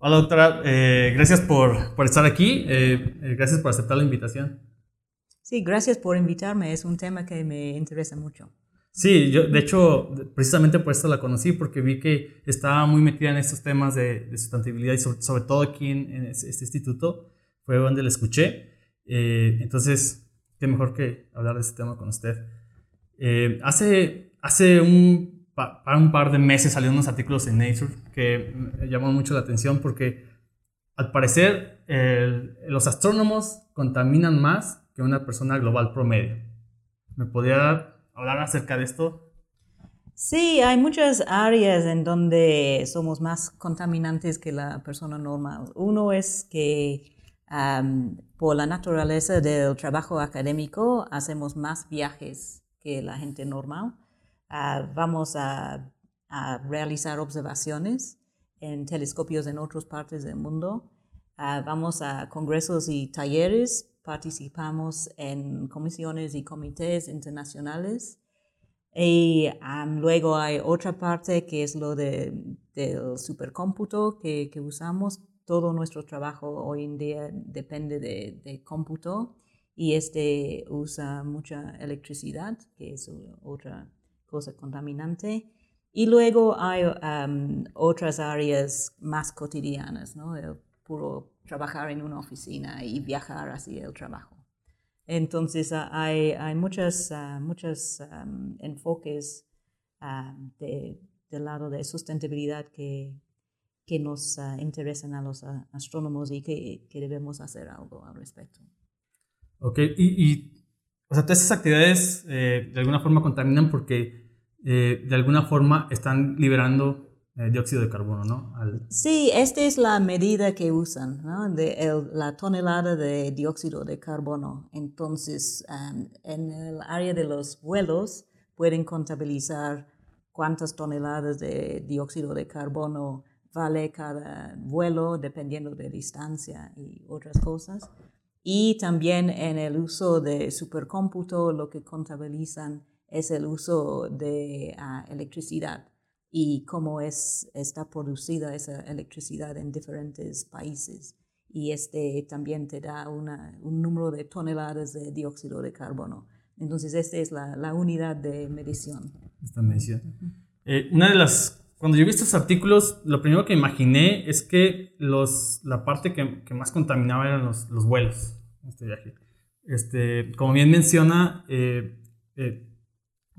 Hola doctora, eh, gracias por, por, estar aquí, eh, eh, gracias por aceptar la invitación. Sí, gracias por invitarme, es un tema que me interesa mucho. Sí, yo de hecho precisamente por eso la conocí, porque vi que estaba muy metida en estos temas de, sustentabilidad y sobre, todo aquí en, este instituto, fue donde la escuché. entonces, qué mejor que hablar de este tema con usted. hace, hace un para un par de meses salieron unos artículos en Nature que llamaron mucho la atención porque al parecer los astrónomos contaminan más que una persona global promedio. ¿Me podría hablar acerca de esto? Sí, hay muchas áreas en donde somos más contaminantes que la persona normal. Uno es que por la naturaleza del trabajo académico hacemos más viajes que la gente normal. Ah, vamos a, realizar observaciones en telescopios en otras partes del mundo. Ah, vamos a congresos y talleres, participamos en comisiones y comités internacionales. Y luego hay otra parte que es lo de, del supercómputo que, que, usamos. Todo nuestro trabajo hoy en día depende de, de cómputo y este usa mucha electricidad, que es otra cosa contaminante. Y luego hay otras áreas más cotidianas, ¿no? El puro trabajar en una oficina y viajar hacia el trabajo. Entonces hay, hay muchos muchas, enfoques del lado de sustentabilidad que, que nos ah, interesan a los ah, astrónomos y que, que, debemos hacer algo al respecto. Ok, y, y o sea, todas esas actividades eh, de alguna forma contaminan porque eh, de alguna forma están liberando eh, dióxido de carbono, ¿no? Sí, esta es la medida que usan, ¿no? De la tonelada de dióxido de carbono. Entonces, um, en el área de los vuelos pueden contabilizar cuántas toneladas de dióxido de carbono vale cada vuelo dependiendo de distancia y otras cosas. Y también en el uso de supercómputo lo que contabilizan es el uso de ah, electricidad y cómo es, está producida esa electricidad en diferentes países. Y este también te da un número de toneladas de dióxido de carbono. Entonces, esta es la, unidad de medición. Esta medición. Eh, una de las cuando yo vi estos artículos, lo primero que imaginé es que los, la parte que, que más contaminaba eran los, los vuelos, este viaje. Este, como bien menciona, eh, eh,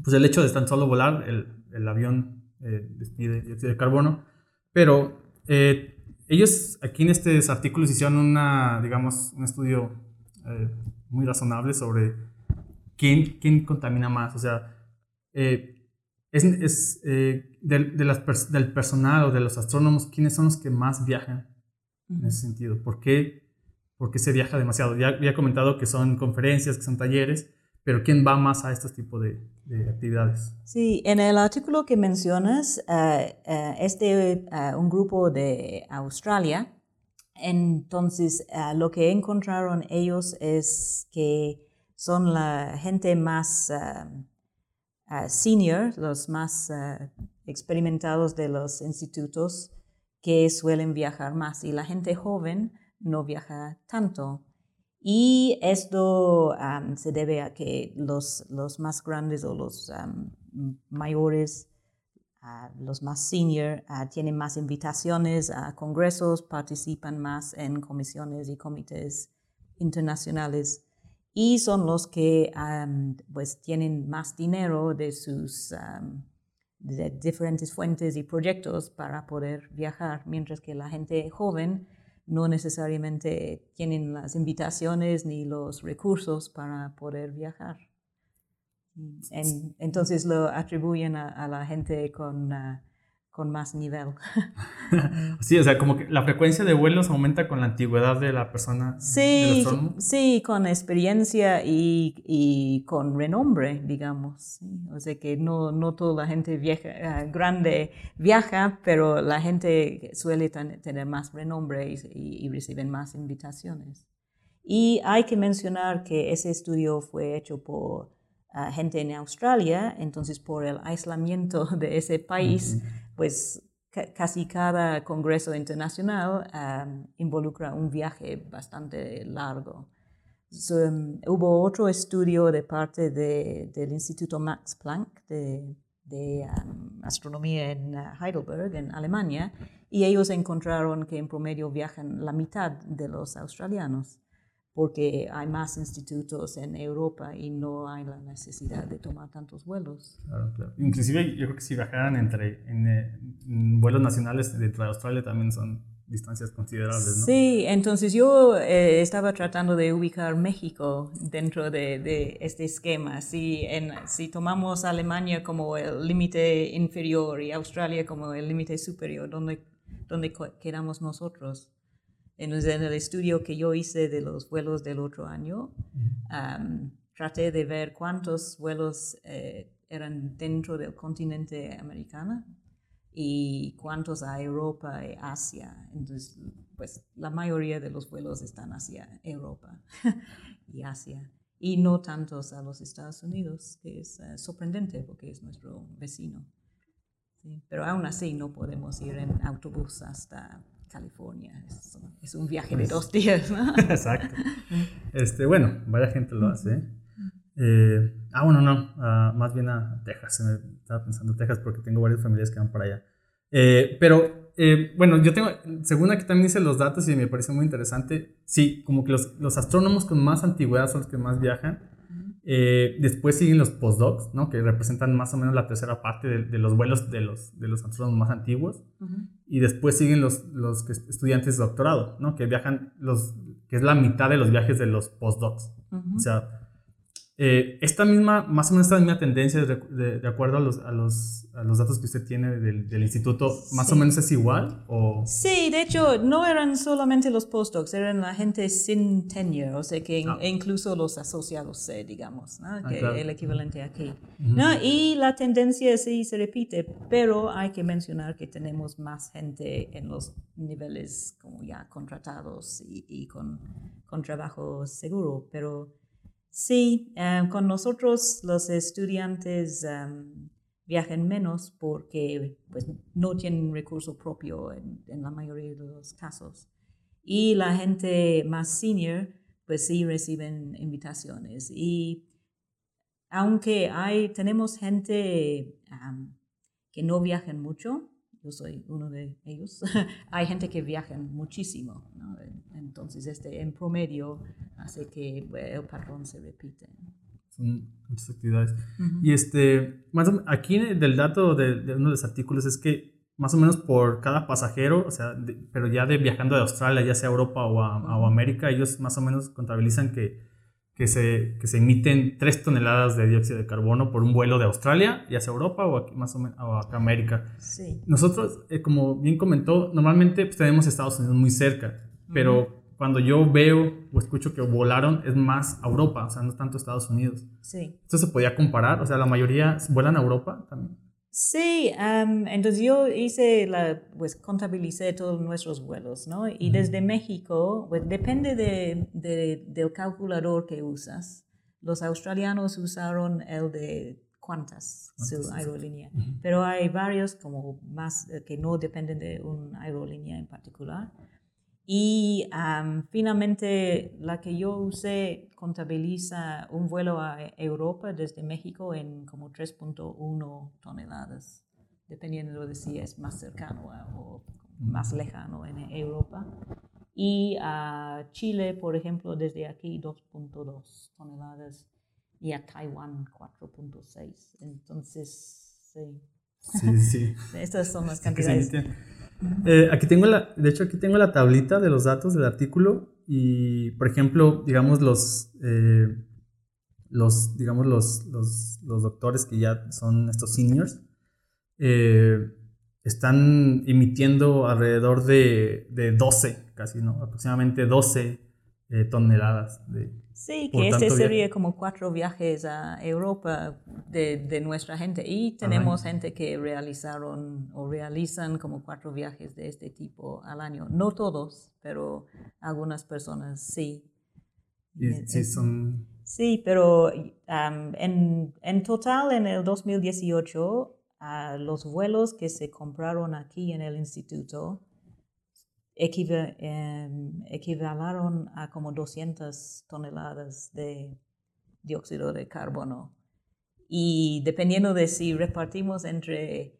pues el hecho de tan solo volar, el, el avión eh, despide dióxido de carbono, pero ellos aquí en estos artículos hicieron una, digamos, un estudio muy razonable sobre quién, quién contamina más, o sea, es, es de, de las, del personal o de los astrónomos, ¿quiénes son los que más viajan en ese sentido? ¿Por qué porque se viaja demasiado. Ya había comentado que son conferencias, que son talleres, pero ¿quién va más a estos tipos de, actividades? Sí, en el artículo que mencionas, uh, es de un grupo de Australia. Entonces, lo que encontraron ellos es que son la gente más senior, los más experimentados de los institutos que suelen viajar más. Y la gente joven no viaja tanto. Y esto se debe a que los, los, más grandes o los mayores, los más senior, tienen más invitaciones a congresos, participan más en comisiones y comités internacionales y son los que pues tienen más dinero de sus de diferentes fuentes y proyectos para poder viajar, mientras que la gente joven no necesariamente tienen las invitaciones ni los recursos para poder viajar. entonces lo atribuyen a, la gente con, ah, con más nivel. sí, o sea, como que la frecuencia de vuelos aumenta con la antigüedad de la persona. Sí, sí con experiencia y, y, con renombre, digamos. O sea que no, no toda la gente vieja, ah, grande viaja, pero la gente suele tener más renombre y, y reciben más invitaciones. Y hay que mencionar que ese estudio fue hecho por gente en Australia, entonces por el aislamiento de ese país, pues casi cada congreso internacional involucra un viaje bastante largo. Um, hubo otro estudio de parte del Instituto Max Planck de, um, Astronomía en uh, Heidelberg, en Alemania, y ellos encontraron que en promedio viajan la mitad de los australianos porque hay más institutos en Europa y no hay la necesidad de tomar tantos vuelos. Claro, claro. Inclusive yo creo que si viajaran entre en, vuelos nacionales dentro de Australia también son distancias considerables, ¿no? Sí, entonces yo eh, estaba tratando de ubicar México dentro de, de este esquema. Si, en, si tomamos Alemania como el límite inferior y Australia como el límite superior, ¿dónde, dónde quedamos nosotros? En el estudio que yo hice de los vuelos del otro año, traté de ver cuántos vuelos eh, eran dentro del continente americano y cuántos a Europa y Asia. Entonces, pues la mayoría de los vuelos están hacia Europa y Asia y no tantos a los Estados Unidos, que es eh, sorprendente porque es nuestro vecino. Pero aún así no podemos ir en autobús hasta California. Es, un viaje de pues dos días, ¿no? Exacto. Este, bueno, vaya gente lo hace. Eh, ah, bueno, no, ah, más bien a Texas. Me estaba pensando en Texas porque tengo varias familias que van para allá. Eh, pero, eh, bueno, yo tengo, según aquí también hice los datos y me parece muy interesante, sí, como que los, los astrónomos con más antigüedad son los que más viajan. Después siguen los postdocs, ¿no? que representan más o menos la tercera parte de, los vuelos de los, de los astrónomos más antiguos y después siguen los, los estudiantes de doctorado, ¿no? Que viajan, los, que es la mitad de los viajes de los postdocs. O sea, eh, esta misma, más o menos esta misma tendencia, de, de, acuerdo a los, a, los, a los, datos que usted tiene del, del instituto, más o menos es igual? O... Sí, de hecho, no eran solamente los postdocs, eran la gente sin tenure, o sea que ah. incluso los asociados C, digamos, ¿no? Ah, que el equivalente aquí. ¿no? Y la tendencia sí se repite, pero hay que mencionar que tenemos más gente en los niveles como ya contratados y, y con, con trabajo seguro, pero Sí, em, con nosotros los estudiantes um, viajan menos porque pues, no tienen recurso propio en, la mayoría de los casos. Y la gente más senior, pues sí reciben invitaciones. Y aunque hay, tenemos gente que no viajan mucho, yo soy uno de ellos, hay gente que viaja muchísimo, entonces este en promedio hace que el patrón se repite. Son muchas actividades. Y este, más aquí del dato de, uno de los artículos es que más o menos por cada pasajero, o sea, pero ya de viajando de Australia, ya sea Europa o a América, ellos más o menos contabilizan que que se, que se emiten 3 toneladas de dióxido de carbono por un vuelo de Australia, ya sea Europa o aquí, más o menos o acá América. Sí. Nosotros, eh, como bien comentó, normalmente pues, tenemos Estados Unidos muy cerca, pero cuando yo veo o escucho que volaron es más a Europa, o sea, no tanto Estados Unidos. Sí. ¿Esto se podía comparar? O sea, la mayoría vuelan a Europa también. Sí, entonces yo hice la, pues contabilicé todos nuestros vuelos, ¿no? Y desde México, pues depende de, del calculador que usas. Los australianos usaron el de Qantas, su aerolínea, pero hay varios como más eh, que no dependen de una aerolínea en particular. Y finalmente la que yo usé contabiliza un vuelo a Europa desde México en como 3.1 toneladas, dependiendo de si es más cercano o más lejano en Europa. Y a Chile, por ejemplo, desde aquí 2.2 toneladas y a Taiwán 4.6. Entonces, sí. Sí, sí. Estas son las cantidades. Eh, aquí tengo la, de hecho, aquí tengo la tablita de los datos del artículo y, por ejemplo, digamos los, eh, los, digamos los, los, los, doctores que ya son estos seniors, eh, están emitiendo alrededor de, de, 12, casi, ¿no? Aproximadamente 12 toneladas de, Sí, que este sería como cuatro viajes a Europa de, de nuestra gente. Y tenemos gente que realizaron o realizan como cuatro viajes de este tipo al año. No todos, pero algunas personas sí. sí, son... Sí, pero en, en, total en el 2018 a los vuelos que se compraron aquí en el instituto em, equivalaron a como 200 toneladas de dióxido de carbono. Y dependiendo de si repartimos entre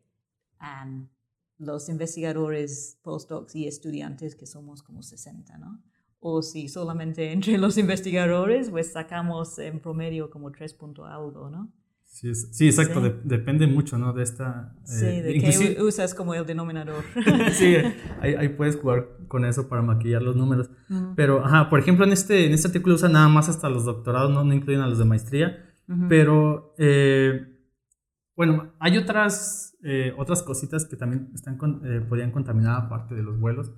los investigadores, postdocs y estudiantes, que somos como 60, ¿no? O si solamente entre los investigadores, pues sacamos en promedio como 3 punto algo, ¿no? Sí, es- sí, exacto. Sí. de- depende mucho, ¿no? De esta... Sí, eh, de inclusive- que usas como el denominador. sí, ahí, ahí puedes jugar con eso para maquillar los números. Pero, ajá, por ejemplo, en este, en este artículo usan nada más hasta los doctorados, no, no incluyen a los de maestría. Pero, eh, bueno, hay otras, eh, otras cositas que también están con- eh, podrían contaminar aparte de los vuelos,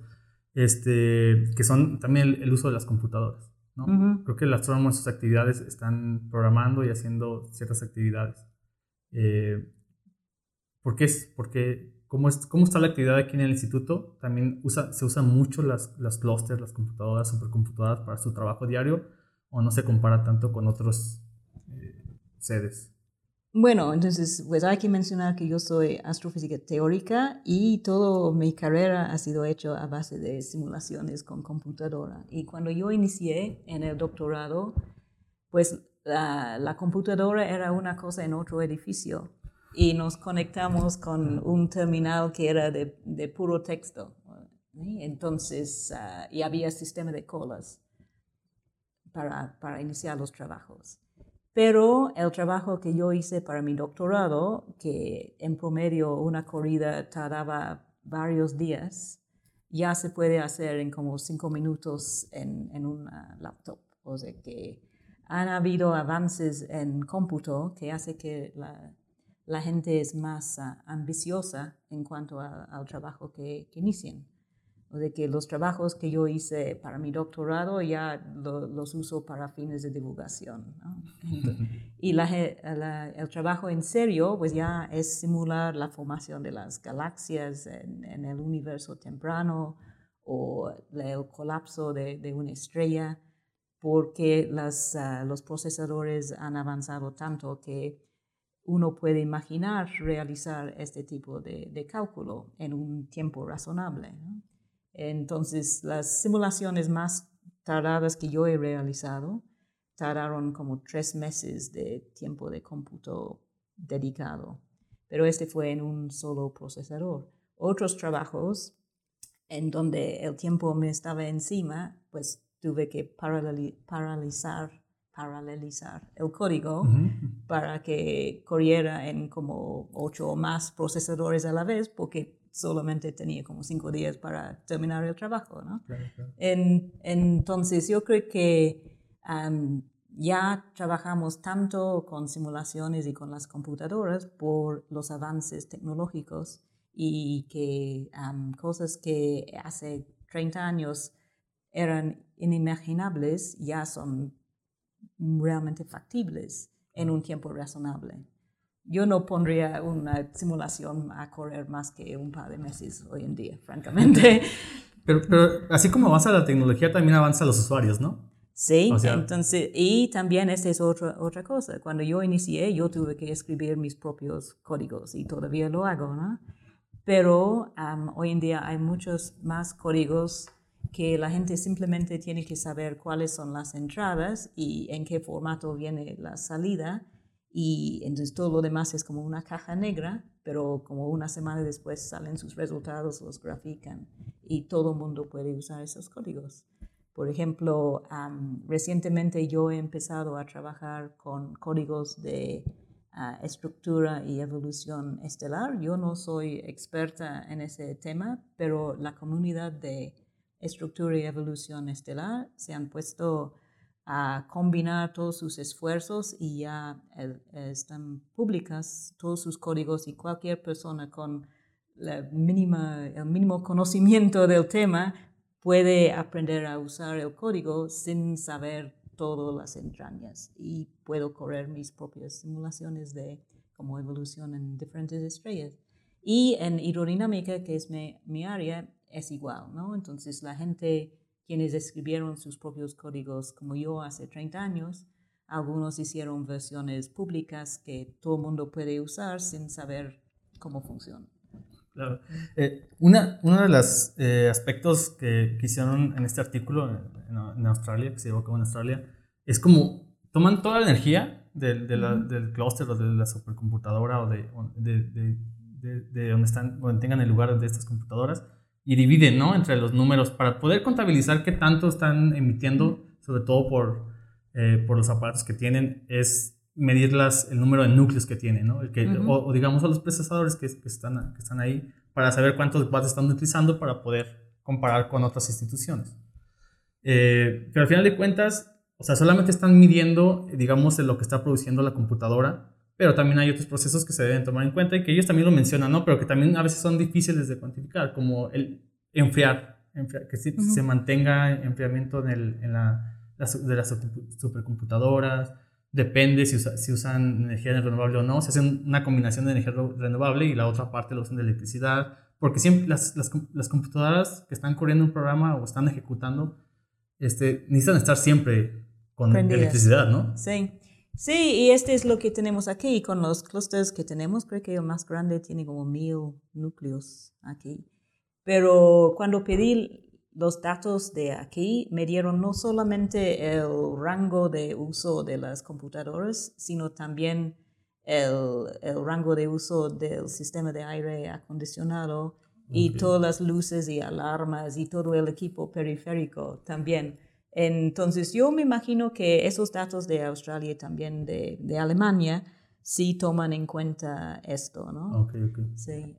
este, que son también el, el uso de las computadoras. ¿No? Creo que el astrónomo en sus actividades están programando y haciendo ciertas actividades. Eh, ¿Por qué es? Porque ¿cómo, es, ¿cómo está la actividad aquí en el instituto? También usa, se usan mucho las, las clusters, las computadoras, supercomputadoras para su trabajo diario o no se compara tanto con otros eh, sedes. Bueno, entonces, pues hay que mencionar que yo soy astrofísica teórica y toda mi carrera ha sido hecho a base de simulaciones con computadora. Y cuando yo inicié en el doctorado, pues la, la computadora era una cosa en otro edificio y nos conectamos con un terminal que era de, de puro texto. Entonces, ah, y había sistema de colas para, para iniciar los trabajos. Pero el trabajo que yo hice para mi doctorado, que en promedio una corrida tardaba varios días, ya se puede hacer en como cinco minutos en, en laptop. O sea que han habido avances en cómputo que hace que la, gente es más ah, ambiciosa en cuanto al trabajo que inician. O de que los trabajos que yo hice para mi doctorado ya lo- los uso para fines de divulgación. ¿no? Y la la- el trabajo en serio, pues ya es simular la formación de las galaxias en, en el universo temprano o el colapso de, de una estrella, porque las, ah, los procesadores han avanzado tanto que uno puede imaginar realizar este tipo de, de cálculo en un tiempo razonable. ¿no? Entonces, las simulaciones más tardadas que yo he realizado tardaron como tres meses de tiempo de cómputo dedicado, pero este fue en un solo procesador. Otros trabajos en donde el tiempo me estaba encima, pues tuve que paraleli- paralizar, paralelizar el código para que corriera en como ocho o más procesadores a la vez, porque solamente tenía como cinco días para terminar el trabajo, ¿no? Claro, claro. En- entonces, yo creo que ya trabajamos tanto con simulaciones y con las computadoras por los avances tecnológicos y que cosas que hace 30 años eran inimaginables ya son realmente factibles en un tiempo razonable. Yo no pondría una simulación a correr más que un par de meses hoy en día, francamente. Pero, pero así como avanza la tecnología, también avanza los usuarios, ¿no? Sí, O sea- entonces, y también esta es otra, otra cosa. Cuando yo inicié, yo tuve que escribir mis propios códigos y todavía lo hago, ¿no? Pero hoy en día hay muchos más códigos que la gente simplemente tiene que saber cuáles son las entradas y en qué formato viene la salida. Y entonces todo lo demás es como una caja negra, pero como una semana después salen sus resultados, los grafican y todo el mundo puede usar esos códigos. Por ejemplo, am, recientemente yo he empezado a trabajar con códigos de ah, estructura y evolución estelar. Yo no soy experta en ese tema, pero la comunidad de estructura y evolución estelar se han puesto a combinar todos sus esfuerzos y ya eh, están públicas todos sus códigos y cualquier persona con la mínima, el mínimo conocimiento del tema puede aprender a usar el código sin saber todas las entrañas y puedo correr mis propias simulaciones de como evolución en diferentes estrellas. Y en hidrodinámica, que es mi, mi área, es igual, ¿no? Entonces la gente, quienes escribieron sus propios códigos como yo hace 30 años, algunos hicieron versiones públicas que todo el mundo puede usar sin saber cómo funciona. Claro. Eh, una, uno de los eh, aspectos que, que, hicieron en este artículo en, en, Australia, que se llevó a cabo en Australia, es como toman toda la energía del, de la, del clúster o de la supercomputadora o de, de, de, de, donde, están, donde tengan el lugar de estas computadoras y dividen ¿no? entre los números para poder contabilizar qué tanto están emitiendo, sobre todo por, eh, por los aparatos que tienen, es medir las, el número de núcleos que tienen, ¿no? El que, o, digamos a los procesadores que, que, están, que están ahí para saber cuántos watts están utilizando para poder comparar con otras instituciones. Eh, pero al final de cuentas, o sea, solamente están midiendo, digamos, lo que está produciendo la computadora, pero también hay otros procesos que se deben tomar en cuenta y que ellos también lo mencionan, ¿no? Pero que también a veces son difíciles de cuantificar, como el enfriar, que se mantenga enfriamiento en, el, en la, de las supercomputadoras, depende si, si usan energía renovable o no, se hacen una combinación de energía renovable y la otra parte lo usan de electricidad, porque siempre las, las, las computadoras que están corriendo un programa o están ejecutando, este, necesitan estar siempre con electricidad, ¿no? Sí. Sí, y este es lo que tenemos aquí con los clústeres que tenemos. Creo que el más grande tiene como mil núcleos aquí. Pero cuando pedí los datos de aquí me dieron no solamente el rango de uso de las computadoras, sino también el, el rango de uso del sistema de aire acondicionado y todas las luces y alarmas y todo el equipo periférico también. Entonces yo me imagino que esos datos de Australia y también de, de Alemania sí toman en cuenta esto, ¿no? Okay, okay. Sí,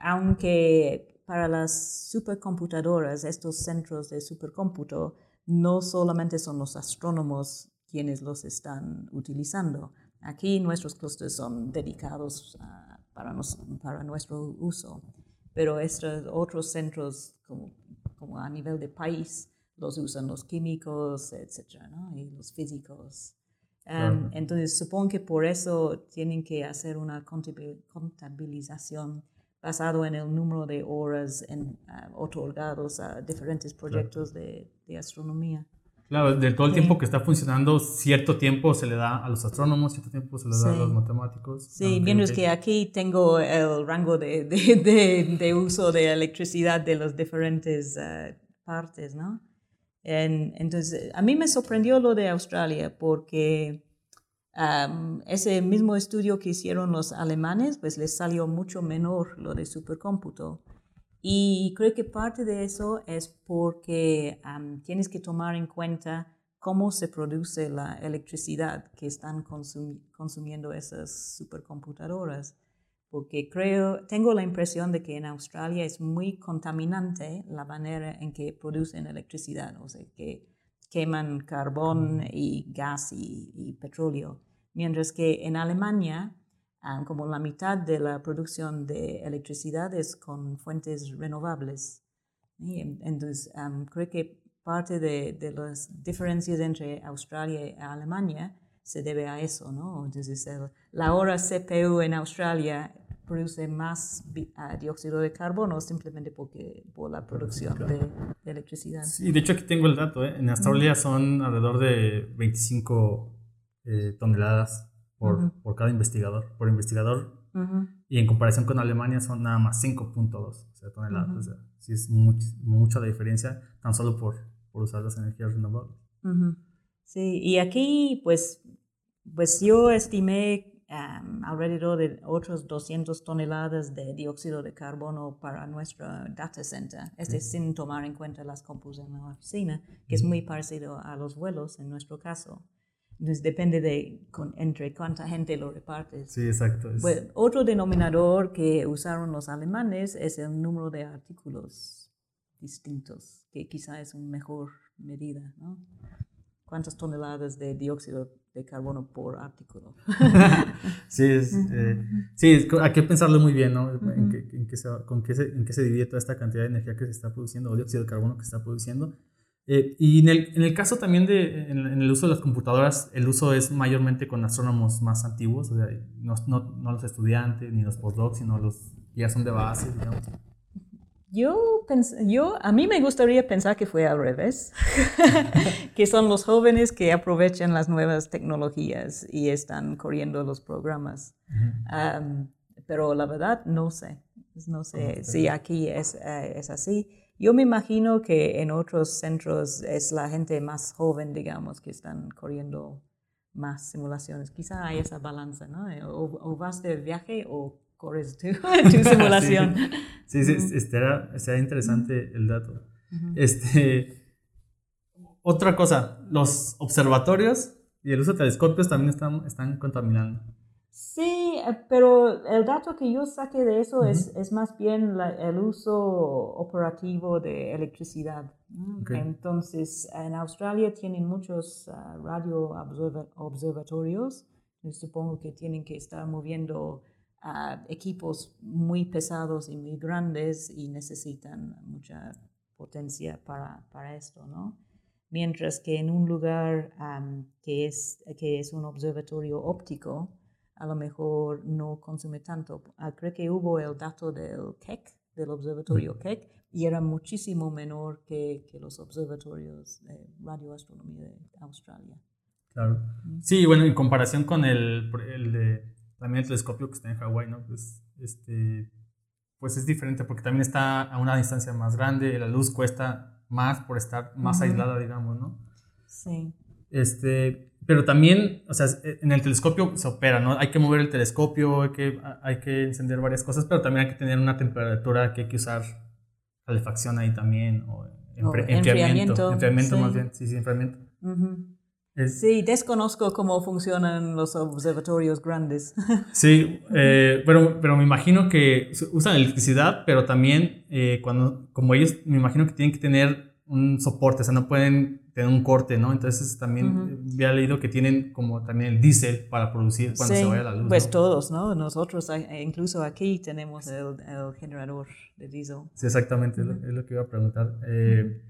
aunque para las supercomputadoras, estos centros de supercómputo, no solamente son los astrónomos quienes los están utilizando. Aquí nuestros clústeres son dedicados para, para, nuestro uso, pero estos otros centros, como, como, a nivel de país, los usan los químicos, etcétera, ¿no? y los físicos. Entonces, supongo que por eso tienen que hacer una contabilización basado en el número de horas en, uh, otorgados a diferentes proyectos de, de, astronomía. Claro, de todo el tiempo que está funcionando, cierto tiempo se le da a los astrónomos, cierto tiempo se le da a los matemáticos. Sí, bien es que aquí tengo el rango de, de, de, uso de electricidad de las diferentes uh, partes, ¿no? En, entonces, a mí me sorprendió lo de Australia porque ese mismo estudio que hicieron los alemanes, pues les salió mucho menor lo de supercómputo. Y creo que parte de eso es porque tienes que tomar en cuenta cómo se produce la electricidad que están consumiendo esas supercomputadoras. Porque creo, tengo la impresión de que en Australia es muy contaminante la manera en que producen electricidad, o sea, que queman carbón y gas y petróleo mientras que en Alemania, ah, como la mitad de la producción de electricidad es con fuentes renovables. Entonces, creo que parte de, de, las diferencias entre Australia y Alemania se debe a eso, ¿no? Entonces, la hora CPU en Australia produce más ah, dióxido de carbono simplemente porque, por la producción de, electricidad. Sí, de hecho aquí tengo el dato, ¿eh? En Australia son alrededor de 25 eh, toneladas por, por, cada investigador, por investigador. Y en comparación con Alemania son nada más 5.2 toneladas. O sea, sí es mucha la diferencia tan solo por, por usar las energías renovables. Sí, y aquí pues, pues yo estimé alrededor de otros 200 toneladas de dióxido de carbono para nuestro data center, este sin tomar en cuenta las compus en la oficina, que es muy parecido a los vuelos en nuestro caso. Entonces depende de entre cuánta gente lo repartes. Sí, exacto. Pues, otro denominador que usaron los alemanes es el número de artículos distintos, que quizá es una mejor medida, ¿no? ¿Cuántas toneladas de dióxido de carbono por artículo? sí, es, eh, sí, hay que pensarlo muy bien, ¿no? en, qué, en, qué se, con qué se, en qué se divide toda esta cantidad de energía que se está produciendo, o dióxido de carbono que se está produciendo eh, y en el, en el, caso también de en, el uso de las computadoras, el uso es mayormente con astrónomos más antiguos, o sea, no, no, no, los estudiantes ni los postdocs, sino los que ya son de base, digamos. Yo, yo, a mí me gustaría pensar que fue al revés, que son los jóvenes que aprovechan las nuevas tecnologías y están corriendo los programas. pero la verdad no sé. No sé si aquí es, eh, es así. Yo me imagino que en otros centros es la gente más joven, digamos, que están corriendo más simulaciones. Quizá hay esa balanza, ¿no? O, vas de viaje o corres tu, simulación. sí, sí, sí interesante el dato. Este, otra cosa, los observatorios y el uso de telescopios también están, están contaminando. Sí, eh, pero el dato que yo saqué de eso es, es, más bien el uso operativo de electricidad. Entonces, en Australia tienen muchos uh, radio observatorios. Supongo que tienen que estar moviendo uh, equipos muy pesados y muy grandes y necesitan mucha potencia para, para esto, ¿no? Mientras que en un lugar um, que, es, que es un observatorio óptico, a lo mejor no consume tanto. Ah, creo que hubo el dato del Keck, del observatorio Keck, y era muchísimo menor que, que los observatorios de radioastronomía de Australia. Claro. Sí, bueno, en comparación con el, el de también el telescopio que está en Hawái, ¿no? Pues, este, pues es diferente porque también está a una distancia más grande, la luz cuesta más por estar más aislada, digamos, ¿no? Sí. Este, pero también, o sea, en el telescopio se opera, ¿no? Hay que mover el telescopio, hay que, hay que encender varias cosas, pero también hay que tener una temperatura que hay que usar calefacción ahí también, o, enfriamiento. Enfriamiento, más bien, sí, sí, enfriamiento. Sí, desconozco cómo funcionan los observatorios grandes. Sí, eh, pero, pero me imagino que usan electricidad, pero también eh, cuando, como ellos, me imagino que tienen que tener un soporte, o sea, no pueden tener un corte, ¿no? Entonces también había leído que tienen como también el diésel para producir cuando se vaya la luz. Pues todos, ¿no? Nosotros, eh, incluso aquí tenemos el, generador de diésel. Sí, exactamente, es, lo, que iba a preguntar. Eh,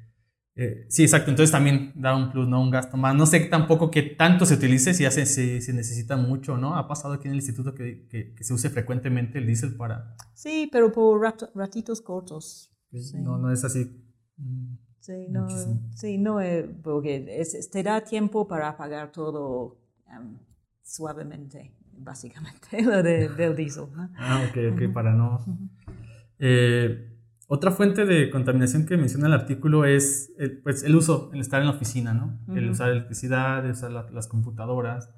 eh, sí, exacto, entonces también da un plus, ¿no? Un gasto más. No sé tampoco qué tanto se utilice, si, hace, si, necesita mucho, ¿no? Ha pasado aquí en el instituto que, que, se use frecuentemente el diésel para... Sí, pero por ratitos cortos. No, no es así. Mm. Sí, no, sí, no eh, porque es, te da tiempo para apagar todo suavemente, básicamente, lo de, del diesel. Ah, ok, ok, para no... Eh, otra fuente de contaminación que menciona el artículo es eh, pues, el uso, el estar en la oficina, ¿no? El usar electricidad, el usar las computadoras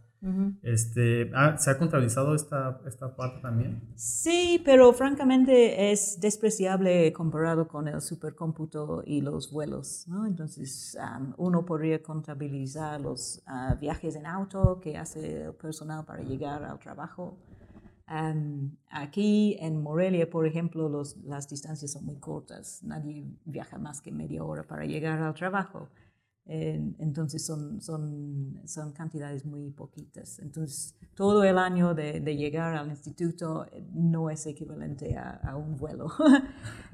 este, ah, ¿Se ha contabilizado esta, esta parte también? Sí, pero francamente es despreciable comparado con el supercómputo y los vuelos. ¿no? Entonces, uno podría contabilizar los ah, viajes en auto que hace el personal para llegar al trabajo. Aquí en Morelia, por ejemplo, los, las distancias son muy cortas. Nadie viaja más que media hora para llegar al trabajo entonces son, son, son cantidades muy poquitas. Entonces todo el año de, de llegar al instituto eh, no es equivalente a, a un vuelo.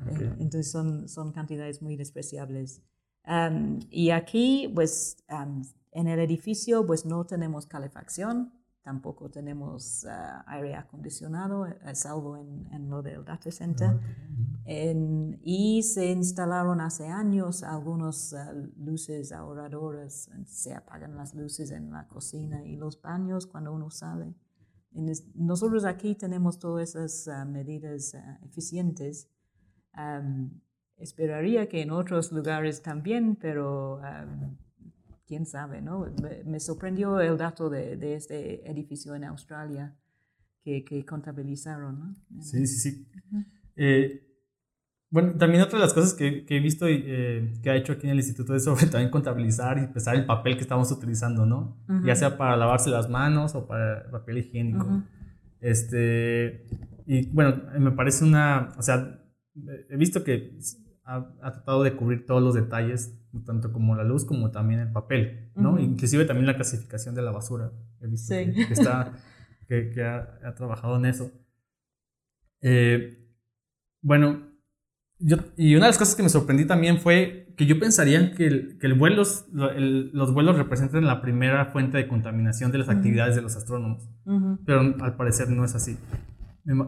Eh, entonces son, son cantidades muy despreciables. y aquí, pues, en el edificio, pues no tenemos calefacción, tampoco tenemos uh, aire acondicionado, eh, salvo en, en, lo del data center. y se instalaron hace años algunas uh, luces ahorradoras, se apagan las luces en la cocina y los baños cuando uno sale. nosotros aquí tenemos todas esas uh, medidas eficientes. Um, esperaría que en otros lugares también, pero um, quién sabe, ¿no? Me, sorprendió el dato de, de, este edificio en Australia que, que contabilizaron, ¿no? Sí, sí, sí. Eh, bueno, también otra de las cosas que, que he visto y eh, que ha hecho aquí en el instituto es sobre también contabilizar y pesar el papel que estamos utilizando, ¿no? Ya sea para lavarse las manos o para el papel higiénico. Este, y bueno, me parece una, o sea, he visto que ha, ha, tratado de cubrir todos los detalles tanto como la luz como también el papel, ¿no? Inclusive también la clasificación de la basura. He visto que, está, que, ha, trabajado en eso. Eh, bueno, yo, y una de las cosas que me sorprendí también fue que yo pensaría que, el, que el vuelos, los vuelos representan la primera fuente de contaminación de las actividades de los astrónomos, pero al parecer no es así.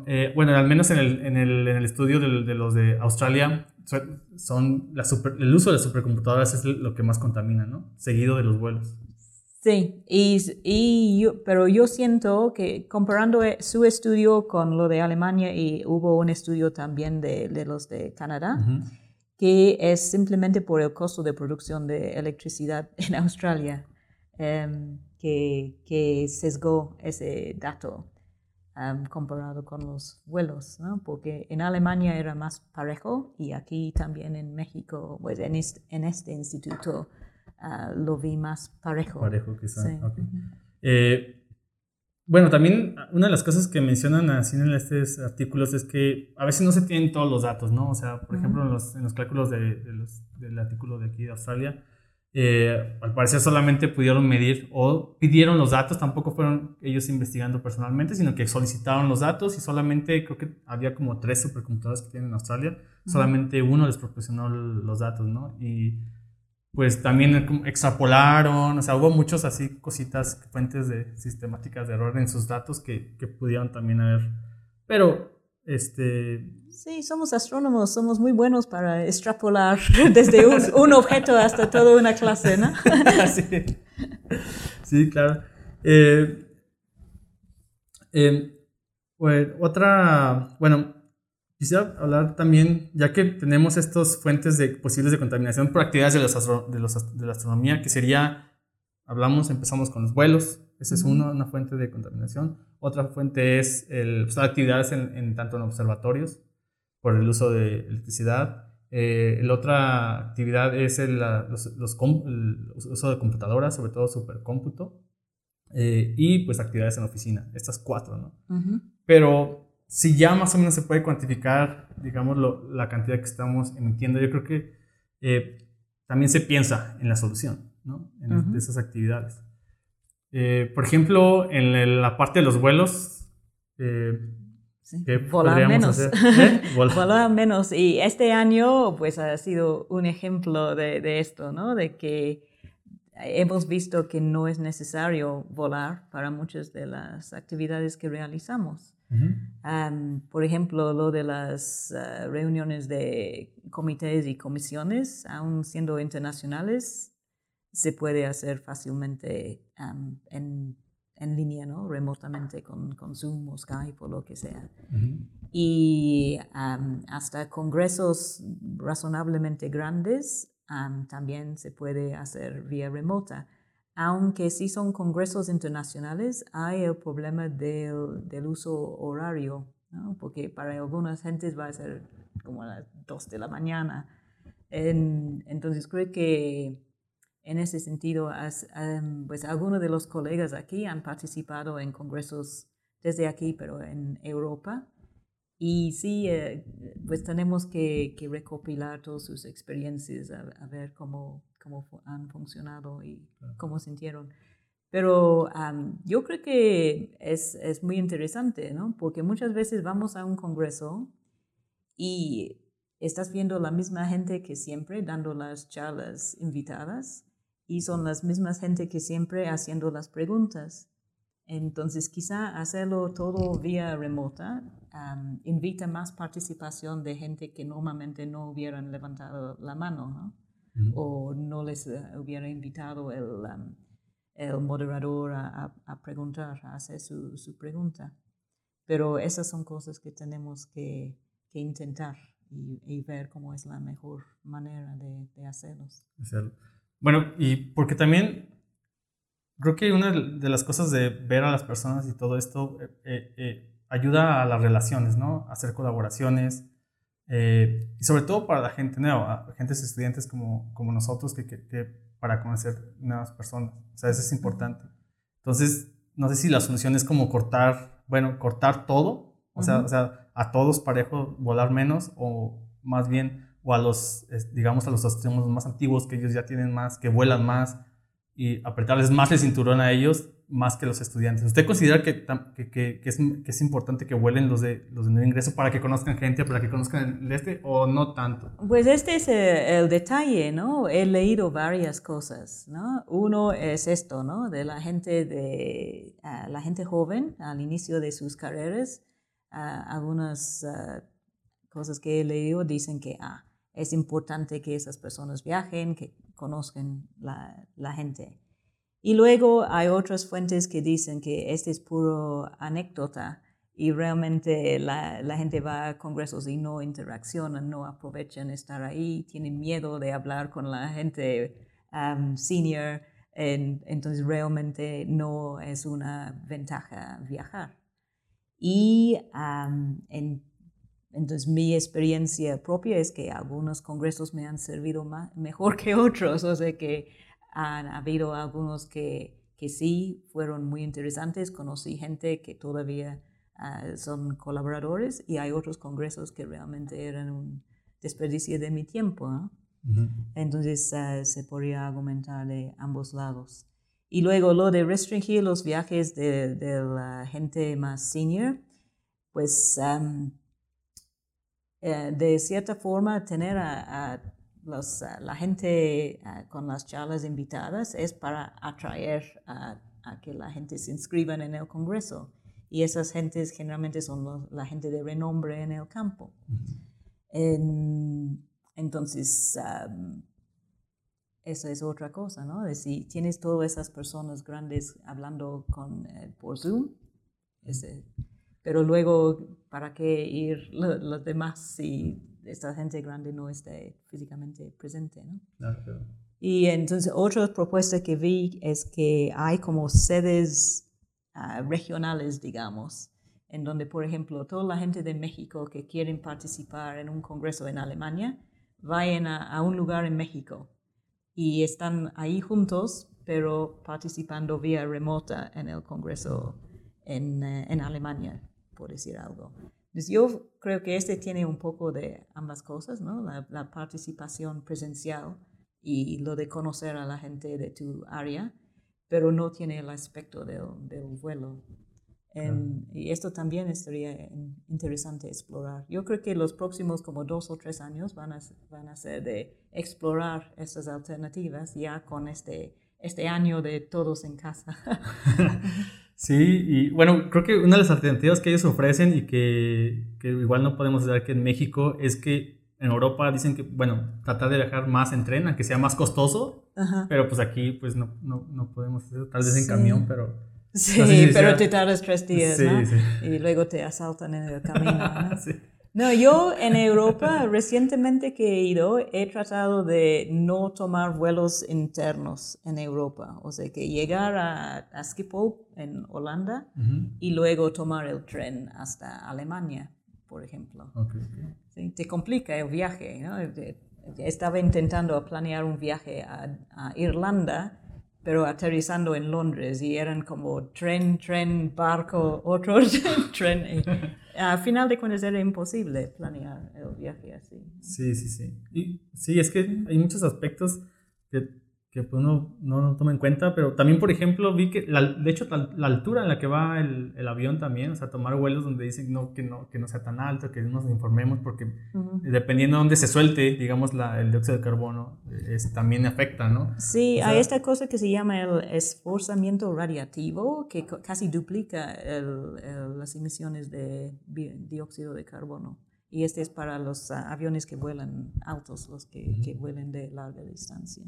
Eh, bueno, al menos en el, en el, en el estudio de, de, los de Australia, son la super, el uso de las supercomputadoras es lo que más contamina, ¿no? Seguido de los vuelos. Sí, y, y yo, pero yo siento que comparando eh, su estudio con lo de Alemania y hubo un estudio también de, de los de Canadá, que es simplemente por el costo de producción de electricidad en Australia, em, que, que, sesgó ese dato comparado con los vuelos, ¿no? porque en Alemania era más parejo y aquí también en México, pues en este, en este instituto Ah, lo vi más parejo. Parejo, quizá. Eh, bueno, también una de las cosas que mencionan así en estos artículos es que a veces no se tienen todos los datos, ¿no? O sea, por ejemplo, en los, en los cálculos de, los, del artículo de aquí de Australia, eh, al parecer solamente pudieron medir o pidieron los datos, tampoco fueron ellos investigando personalmente, sino que solicitaron los datos y solamente creo que había como tres supercomputadores que tienen en Australia, solamente uno les proporcionó los datos, ¿no? Y pues también extrapolaron, o sea, hubo muchos así cositas, fuentes de sistemáticas de error en sus datos que, que pudieron también haber, pero este... Sí, somos astrónomos, somos muy buenos para extrapolar desde un, objeto hasta toda una clase, ¿no? sí. claro. Eh, eh, pues, otra, bueno, Quisiera hablar también, ya que tenemos estas fuentes de posibles de contaminación por actividades de, de, la astronomía, que sería, hablamos, empezamos con los vuelos, esa es una, una fuente de contaminación. Otra fuente es el, pues, actividades en, tanto en observatorios por el uso de electricidad. Eh, la otra actividad es el, los, el uso de computadoras, sobre todo supercómputo. Eh, y pues actividades en oficina, estas cuatro, ¿no? Pero si ya más o menos se puede cuantificar, digamos, la cantidad que estamos emitiendo, yo creo que eh, también se piensa en la solución, ¿no? En esas actividades. Eh, por ejemplo, en la parte de los vuelos, eh, volar menos. ¿Eh? Volar. menos. Y este año, pues, ha sido un ejemplo de, de esto, ¿no? De que hemos visto que no es necesario volar para muchas de las actividades que realizamos por ejemplo, lo de las ah, reuniones de comités y comisiones, aun siendo internacionales, se puede hacer fácilmente en, en, línea, ¿no? remotamente con, con, Zoom o Skype o lo que sea. Y hasta congresos razonablemente grandes también se puede hacer vía remota aunque sí son congresos internacionales, hay el problema del, del uso horario, ¿no? porque para algunas gentes va a ser como a las 2 de la mañana. entonces creo que en ese sentido, pues algunos de los colegas aquí han participado en congresos desde aquí, pero en Europa. Y sí, eh, pues tenemos que, que, recopilar todas sus experiencias, a ver cómo, cómo han funcionado y cómo sintieron. Pero yo creo que es, es, muy interesante, ¿no? Porque muchas veces vamos a un congreso y estás viendo la misma gente que siempre dando las charlas invitadas y son las mismas gente que siempre haciendo las preguntas. Entonces, quizá hacerlo todo vía remota invita más participación de gente que normalmente no hubieran levantado la mano, ¿no? o no les eh, hubiera invitado el, um, el moderador a, a, preguntar, a hacer su, su, pregunta. Pero esas son cosas que tenemos que, que intentar y, ver cómo es la mejor manera de, de hacerlos. Bueno, y porque también creo que una de las cosas de ver a las personas y todo esto eh, eh, ayuda a las relaciones, ¿no? hacer colaboraciones, eh, y sobre todo para la gente nueva, gentes estudiantes como, como nosotros, que, que, para conocer nuevas personas. O sea, eso es importante. Entonces, no sé si la solución es como cortar, bueno, cortar todo, o, sea, o sea, a todos parejo volar menos, o más bien, o a los, digamos, a los extremos más antiguos, que ellos ya tienen más, que vuelan más, y apretarles más el cinturón a ellos más que los estudiantes. ¿Usted considera que, que, que, es, que, es, importante que vuelen los de, los de nuevo ingreso para que conozcan gente, para que conozcan el este o no tanto? Pues este es el, detalle, ¿no? He leído varias cosas, ¿no? Uno es esto, ¿no? De la gente, de, la gente joven al inicio de sus carreras, algunas cosas que he leído dicen que ah, es importante que esas personas viajen, que conozcan la, la gente. Y luego hay otras fuentes que dicen que este es puro anécdota y realmente la, la, gente va a congresos y no interaccionan, no aprovechan estar ahí, tienen miedo de hablar con la gente um, senior, en, entonces realmente no es una ventaja viajar. Y um, en, entonces mi experiencia propia es que algunos congresos me han servido más, mejor que otros, o sea que han habido algunos que, que sí fueron muy interesantes, conocí gente que todavía Ah, son colaboradores y hay otros congresos que realmente eran un desperdicio de mi tiempo. Entonces ah, se podría argumentar de ambos lados. Y luego lo de restringir los viajes de, la gente más senior, pues eh, de cierta forma tener a, los, la gente con las charlas invitadas es para atraer a, que la gente se inscriba en el Congreso y esas gentes generalmente son la gente de renombre en el campo. entonces, eso es otra cosa, ¿no? De si tienes todas esas personas grandes hablando con, eh, por Zoom, ese, pero luego, ¿para qué ir los demás si esta gente grande no esté físicamente presente, ¿no? Y entonces, otra propuesta que vi es que hay como sedes Ah, regionales, digamos, en donde, por ejemplo, toda la gente de México que quieren participar en un congreso en Alemania, vayan a, un lugar en México y están ahí juntos, pero participando vía remota en el congreso en, eh, en Alemania, por decir algo. Entonces yo creo que este tiene un poco de ambas cosas, ¿no? La, la participación presencial y lo de conocer a la gente de tu área pero no tiene el aspecto del, del vuelo. Y esto también estaría interesante explorar. Yo creo que los próximos como dos o tres años van a, van a ser de explorar estas alternativas ya con este, este año de todos en casa. sí, y bueno, creo que una de las alternativas que ellos ofrecen y que, que igual no podemos ver que en México es que en Europa dicen que, bueno, tratar de viajar más en tren, aunque sea más costoso, pero pues aquí pues no, no, no podemos hacerlo, tal vez en camión, pero... Sí, pero te tardas tres días, ¿no? Y luego te asaltan en el camino, ¿no? No, yo en Europa recientemente que he ido he tratado de no tomar vuelos internos en Europa, o sea que llegar a, a Schiphol en Holanda y luego tomar el tren hasta Alemania, por ejemplo. Okay, te complica el viaje. ¿no? Estaba intentando planear un viaje a, Irlanda, pero aterrizando en Londres y eran como tren, tren, barco, otro tren. Al final de cuentas era imposible planear el viaje así. Sí, sí, sí. Y, sí, es que hay muchos aspectos que que pues no, no, toma en cuenta, pero también, por ejemplo, vi que, la, de hecho, la, altura en la que va el, el, avión también, o sea, tomar vuelos donde dicen no, que, no, que no sea tan alto, que nos informemos, porque dependiendo de dónde se suelte, digamos, la, el dióxido de carbono, es, también afecta, ¿no? Sí, hay esta cosa que se llama el esforzamiento radiativo, que casi duplica el, las emisiones de dióxido de carbono. Y este es para los ah, aviones que vuelan altos, los que, que vuelan de larga distancia.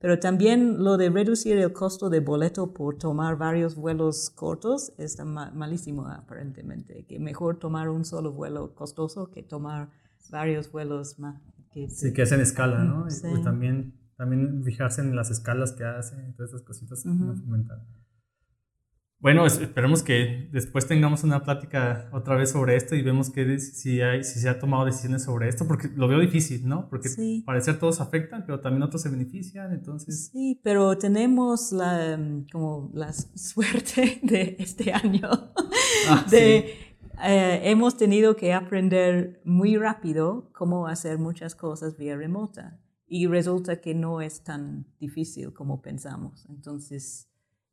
Pero también lo de reducir el costo de boleto por tomar varios vuelos cortos está malísimo aparentemente. Que mejor tomar un solo vuelo costoso que tomar varios vuelos más. Que sí, que hacen escala, ¿no? Pues también, también fijarse en las escalas que hacen, todas esas cositas fundamental. Bueno, esperemos que después tengamos una plática otra vez sobre esto y vemos que si, hay, si se ha tomado decisiones sobre esto, porque lo veo difícil, ¿no? Porque sí. parecer todos afectan, pero también otros se benefician, entonces... Sí, pero tenemos la, mm, como la suerte de este año ah, de... Eh, hemos tenido que aprender muy rápido cómo hacer muchas cosas vía remota y resulta que no es tan difícil como pensamos. Entonces,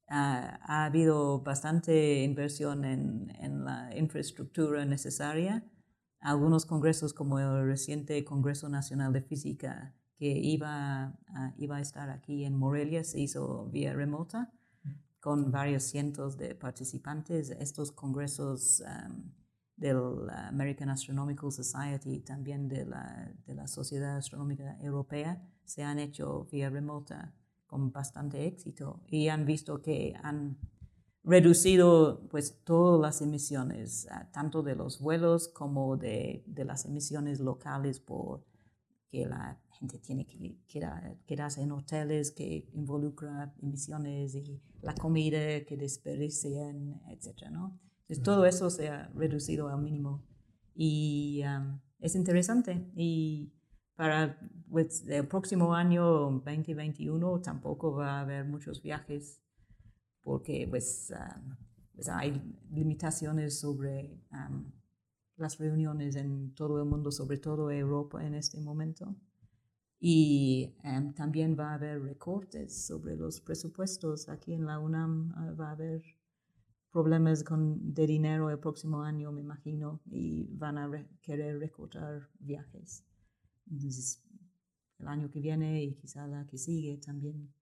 ha habido bastante inversión en, en, la infraestructura necesaria. Algunos congresos, como el reciente Congreso Nacional de Física, que iba a, estar aquí en Morelia, se hizo vía remota con varios cientos de participantes. Estos congresos um, del American Astronomical Society, también de la, de la Sociedad Astronómica Europea, se han hecho vía remota con bastante éxito y han visto que han reducido pues todas las emisiones, ah, tanto de los vuelos como de, de, las emisiones locales por que la gente tiene que quedarse en hoteles que involucra emisiones y la comida que desperdician, etc. ¿no? Entonces, todo eso se ha reducido al mínimo y es interesante y para pues, el próximo año 2021 tampoco va a haber muchos viajes porque pues, pues hay limitaciones sobre las reuniones en todo el mundo, sobre todo Europa en este momento. Y también va a haber recortes sobre los presupuestos. Aquí en la UNAM ah, va a haber problemas con, de dinero el próximo año, me imagino, y van a querer recortar viajes. Entonces, el año que viene y quizá la que sigue también.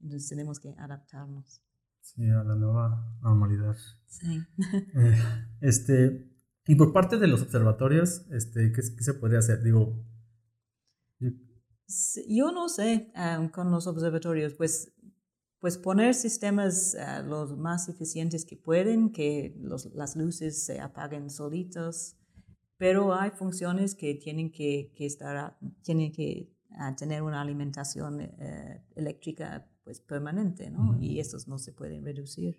Entonces tenemos que adaptarnos. Sí, a la nueva normalidad. Sí. Eh, este, y por parte de los observatorios, este, ¿qué, qué se podría hacer? Digo, yo, no sé um, con los observatorios, pues, pues poner sistemas uh, los más eficientes que pueden, que los, las luces se apaguen solitos, pero hay funciones que tienen que, que estar, tienen que uh, tener una alimentación uh, eléctrica pues permanente, ¿no? Y esos no se pueden reducir.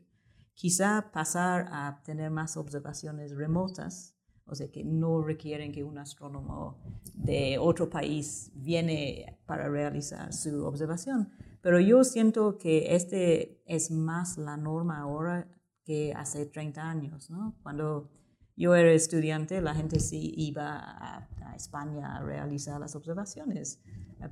Quizá pasar a tener más observaciones remotas, o sea, que no requieren que un astrónomo de otro país viene para realizar su observación. Pero yo siento que este es más la norma ahora que hace 30 años, ¿no? Cuando yo era estudiante, la gente sí iba a, a España a realizar las observaciones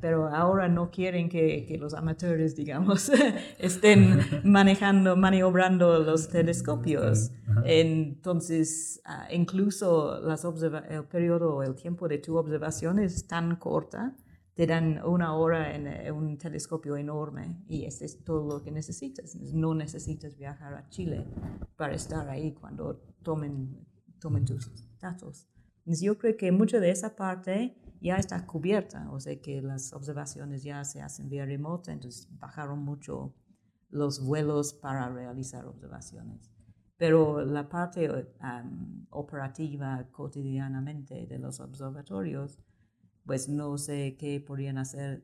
pero ahora no quieren que, que los amateurs, digamos, estén manejando, maniobrando los telescopios. Entonces, ah, incluso las el periodo, el tiempo de tu observación es tan corta, te dan una hora en, un telescopio enorme y eso es todo lo que necesitas. No necesitas viajar a Chile para estar ahí cuando tomen, tomen tus datos. Entonces, yo creo que mucho de esa parte ya está cubierta, o sea que las observaciones ya se hacen vía remota, entonces bajaron mucho los vuelos para realizar observaciones. Pero la parte operativa cotidianamente de los observatorios, pues no sé qué podrían hacer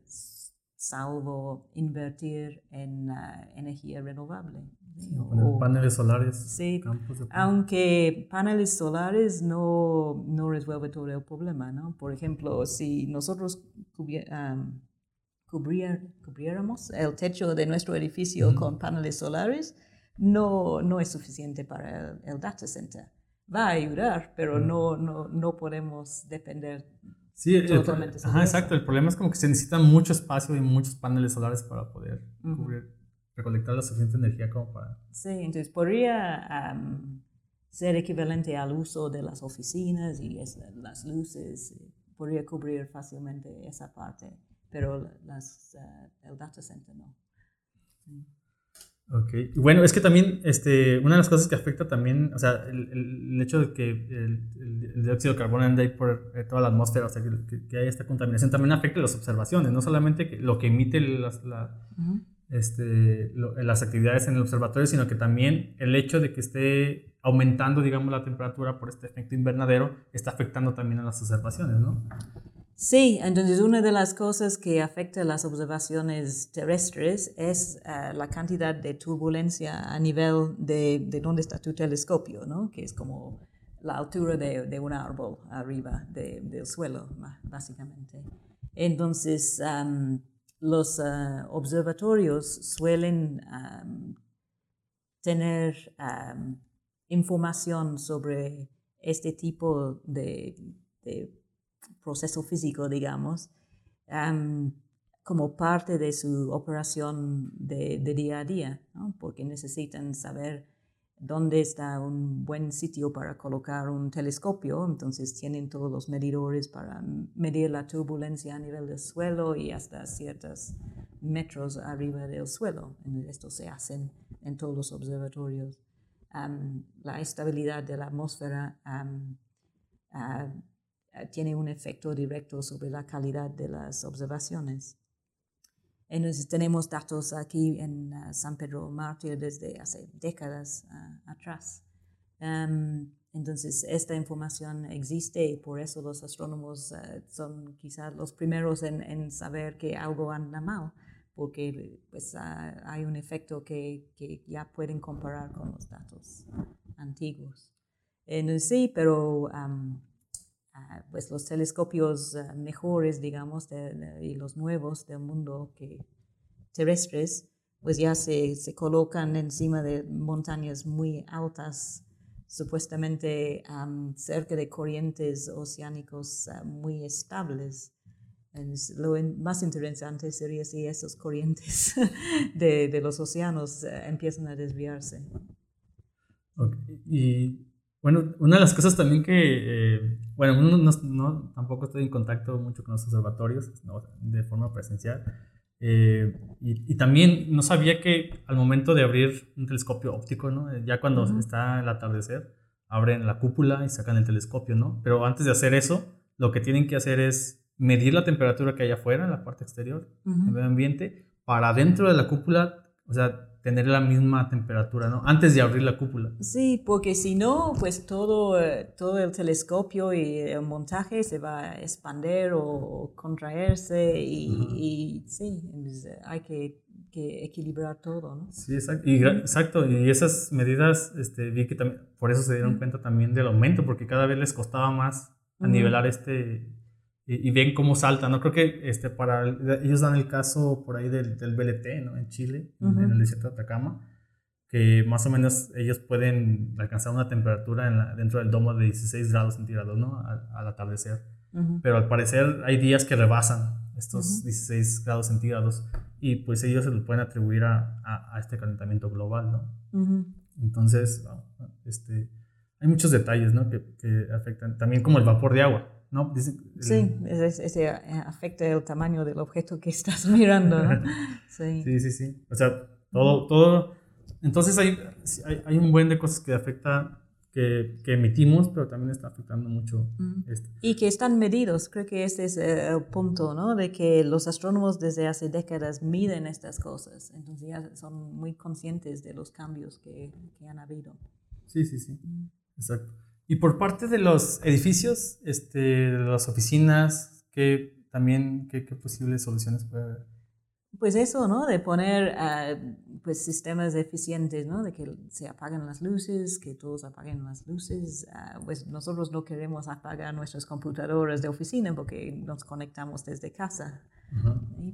salvo invertir en energía renovable. paneles solares. Sí, aunque paneles solares no, no resuelve todo el problema, ¿no? Por ejemplo, si nosotros cubriéramos el techo de nuestro edificio con paneles solares, no, no es suficiente para el, data center. Va a ayudar, pero no, no, no podemos depender Sí, ajá, exacto. El problema es como que se necesita mucho espacio y muchos paneles solares para poder recolectar la suficiente energía como para... Sí, entonces podría ser equivalente al uso de las oficinas y las luces, eh, podría cubrir fácilmente esa parte, pero las, eh, el data center no. Ok, bueno, es que también este, una de las cosas que afecta también, o sea, el, el, hecho de que el, dióxido de carbono ande por eh, toda la atmósfera, o sea, que, que, haya esta contaminación, también afecta las observaciones, no solamente que, lo que emite las, la, este, las actividades en el observatorio, sino que también el hecho de que esté aumentando, digamos, la temperatura por este efecto invernadero, está afectando también a las observaciones, ¿no? Sí, entonces una de las cosas que afecta las observaciones terrestres es eh, la cantidad de turbulencia a nivel de, de dónde está tu telescopio, ¿no? que es como la altura de, de un árbol arriba del suelo, básicamente. Entonces, los eh, observatorios suelen tener información sobre este tipo de proceso físico, digamos, como parte de su operación de, día a día, porque necesitan saber dónde está un buen sitio para colocar un telescopio, entonces tienen todos los medidores para medir la turbulencia a nivel del suelo y hasta ciertos metros arriba del suelo. Esto se hace en todos los observatorios. la estabilidad de la atmósfera ah, eh, tiene un efecto directo sobre la calidad de las observaciones. Entonces tenemos datos aquí en uh, San Pedro Mártir desde hace décadas uh, atrás. Um, entonces esta información existe y por eso los astrónomos uh, son quizás los primeros en, en, saber que algo anda mal, porque pues, hay un efecto que, que, ya pueden comparar con los datos antiguos. Entonces, sí, pero um, Ah, pues los telescopios ah, mejores, digamos, y los nuevos del mundo que terrestres, pues ya se, se, colocan encima de montañas muy altas, supuestamente cerca de corrientes oceánicos ah, muy estables. lo más interesante sería si esas corrientes de, de los océanos empiezan a desviarse. Y bueno, una de las cosas también que, eh, bueno, uno no, tampoco estoy en contacto mucho con los observatorios de forma presencial. Eh, y, también no sabía que al momento de abrir un telescopio óptico, ¿no? Eh, ya cuando está el atardecer, abren la cúpula y sacan el telescopio, ¿no? Pero antes de hacer eso, lo que tienen que hacer es medir la temperatura que hay afuera, en la parte exterior, en el medio ambiente, para dentro de la cúpula, o sea, tener la misma temperatura, ¿no? Antes de abrir la cúpula. Sí, porque si no, pues todo, todo el telescopio y el montaje se va a expandir o contraerse y, sí, eh, hay que, que, equilibrar todo, ¿no? Sí, exacto. Y, exacto. y esas medidas, este, vi que también, por eso se dieron cuenta también del aumento, porque cada vez les costaba más a nivelar este, y, ven cómo salta, ¿no? Creo que este, para, ellos dan el caso por ahí del, del BLT, ¿no? En Chile, en el desierto de Atacama, que más o menos ellos pueden alcanzar una temperatura en la, dentro del domo de 16 grados centígrados, ¿no? Al, atardecer. Pero al parecer hay días que rebasan estos 16 grados centígrados y pues ellos se lo pueden atribuir a, a, este calentamiento global, ¿no? Entonces, este, hay muchos detalles, ¿no? Que, que afectan, también como el vapor de agua. ¿No? sí, ese, eh, afecta el tamaño del objeto que estás mirando, Sí. sí, sí, O sea, todo, todo... Entonces hay, hay, un buen de cosas que afecta, que, que emitimos, pero también está afectando mucho esto. Y que están medidos, creo que este es el punto, ¿no? De que los astrónomos desde hace décadas miden estas cosas, entonces ya son muy conscientes de los cambios que, que han habido. Sí, sí, sí, exacto. Y por parte de los edificios, este, de las oficinas, ¿qué, también, qué, qué posibles soluciones puede haber? Pues eso, ¿no? De poner ah, pues sistemas eficientes, ¿no? De que se apaguen las luces, que todos apaguen las luces. Ah, pues nosotros no queremos apagar nuestras computadoras de oficina porque nos conectamos desde casa.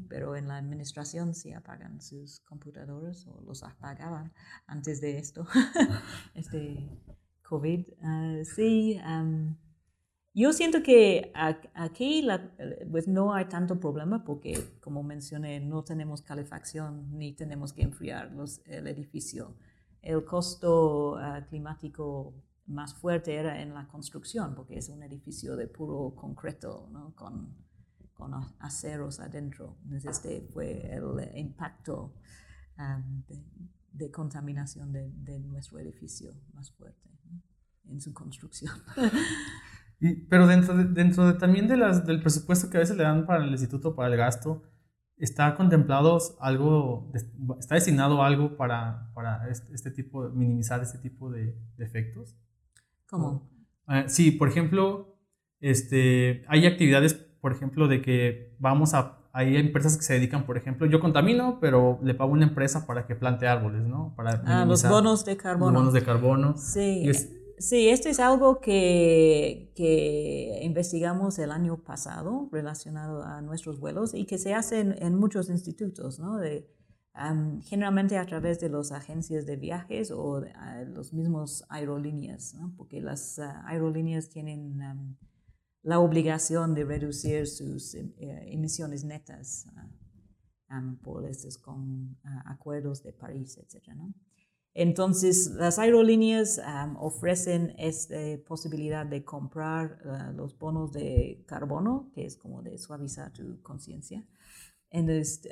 Pero en la administración sí apagan sus computadores o los apagaban antes de esto. este, COVID. Uh, sí, yo siento que aquí pues no hay tanto problema porque, como mencioné, no tenemos calefacción ni tenemos que enfriar los, el edificio. El costo uh, climático más fuerte era en la construcción porque es un edificio de puro concreto, ¿no? con, con aceros adentro. Este fue el impacto de, contaminación de nuestro edificio más fuerte en su construcción. pero dentro, de, dentro de, también de las, del presupuesto que a veces le dan para el instituto, para el gasto, ¿está contemplado algo, está designado algo para, para este, este tipo, minimizar este tipo de, efectos? ¿Cómo? Eh, sí, por ejemplo, este, hay actividades, por ejemplo, de que vamos a hay empresas que se dedican, por ejemplo, yo contamino, pero le pago a una empresa para que plante árboles, ¿no? Para ah, los bonos de carbono. Los bonos de carbono. Sí. Sí, esto es algo que, que, investigamos el año pasado relacionado a nuestros vuelos y que se hace en, muchos institutos, ¿no? Generalmente a través de las agencias de viajes o de, los mismos aerolíneas, ¿no? porque las ah, aerolíneas tienen la obligación de reducir sus em, eh, emisiones netas uh, por estos con ah, acuerdos de París, etc. ¿no? Entonces, las aerolíneas ofrecen esta posibilidad de comprar uh, los bonos de carbono, que es como de suavizar tu conciencia. Entonces,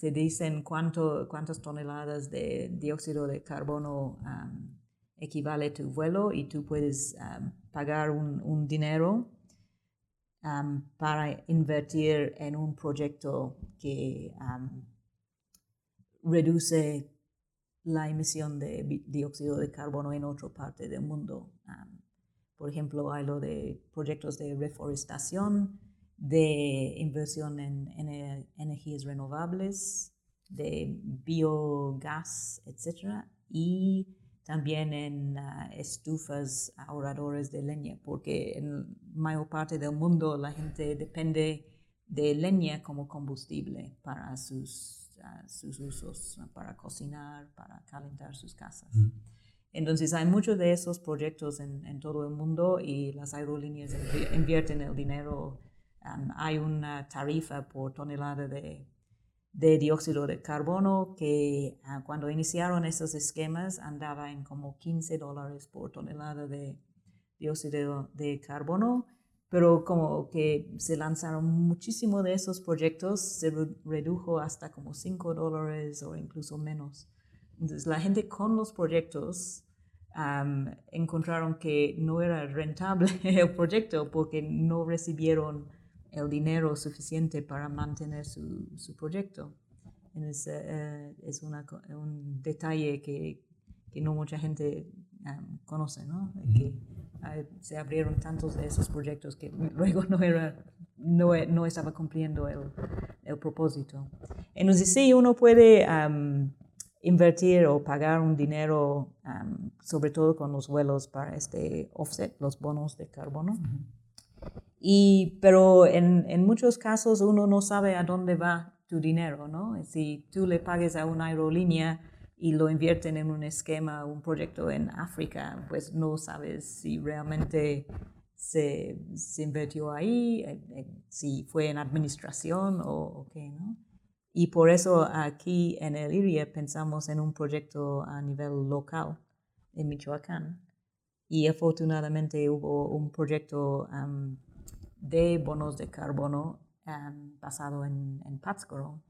te dicen cuánto, cuántas toneladas de dióxido de carbono equivale tu vuelo y tú puedes pagar un, un dinero para invertir en un proyecto que reduce la emisión de dióxido de carbono en otra parte del mundo. por ejemplo, hay lo de proyectos de reforestación, de inversión en, energías renovables, de biogás, etc. Y también en ah, estufas ahorradores de leña, porque en mayor parte del mundo la gente depende de leña como combustible para sus, ah, sus usos, para cocinar, para calentar sus casas. Entonces hay muchos de esos proyectos en, en, todo el mundo y las aerolíneas invierten el dinero. hay una tarifa por tonelada de de dióxido de carbono que ah, cuando iniciaron esos esquemas andaba en como 15 dólares por tonelada de dióxido de carbono, pero como que se lanzaron muchísimo de esos proyectos, se redujo hasta como 5 dólares o incluso menos. Entonces la gente con los proyectos encontraron que no era rentable el proyecto porque no recibieron el dinero suficiente para mantener su, su proyecto. Es, eh, es una, un detalle que, que, no mucha gente um, conoce, ¿no? Que se abrieron tantos de esos proyectos que luego no, era, no, no estaba cumpliendo el, el, propósito. Entonces sí, uno puede um, invertir o pagar un dinero, um, sobre todo con los vuelos para este offset, los bonos de carbono. Y, pero en, en, muchos casos uno no sabe a dónde va tu dinero, ¿no? Si tú le pagues a una aerolínea y lo invierten en un esquema, un proyecto en África, pues no sabes si realmente se, se invirtió ahí, si fue en administración o, qué, ¿no? Y por eso aquí en el IRIA pensamos en un proyecto a nivel local en Michoacán. Y afortunadamente hubo un proyecto de bonos de carbono um, basado en, en Pátzcuaro,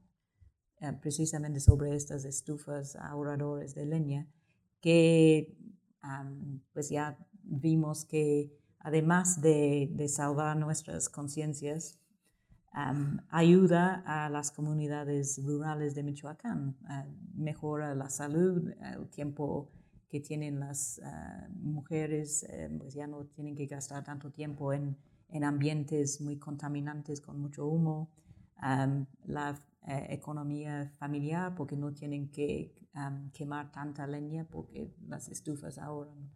eh, precisamente sobre estas estufas ahorradores de leña, que pues ya vimos que además de, salvar nuestras conciencias, ayuda a las comunidades rurales de Michoacán, mejora la salud, el tiempo que tienen las mujeres, eh, pues ya no tienen que gastar tanto tiempo en en ambientes muy contaminantes con mucho humo, la eh, economía familiar porque no tienen que quemar tanta leña porque las estufas ahorran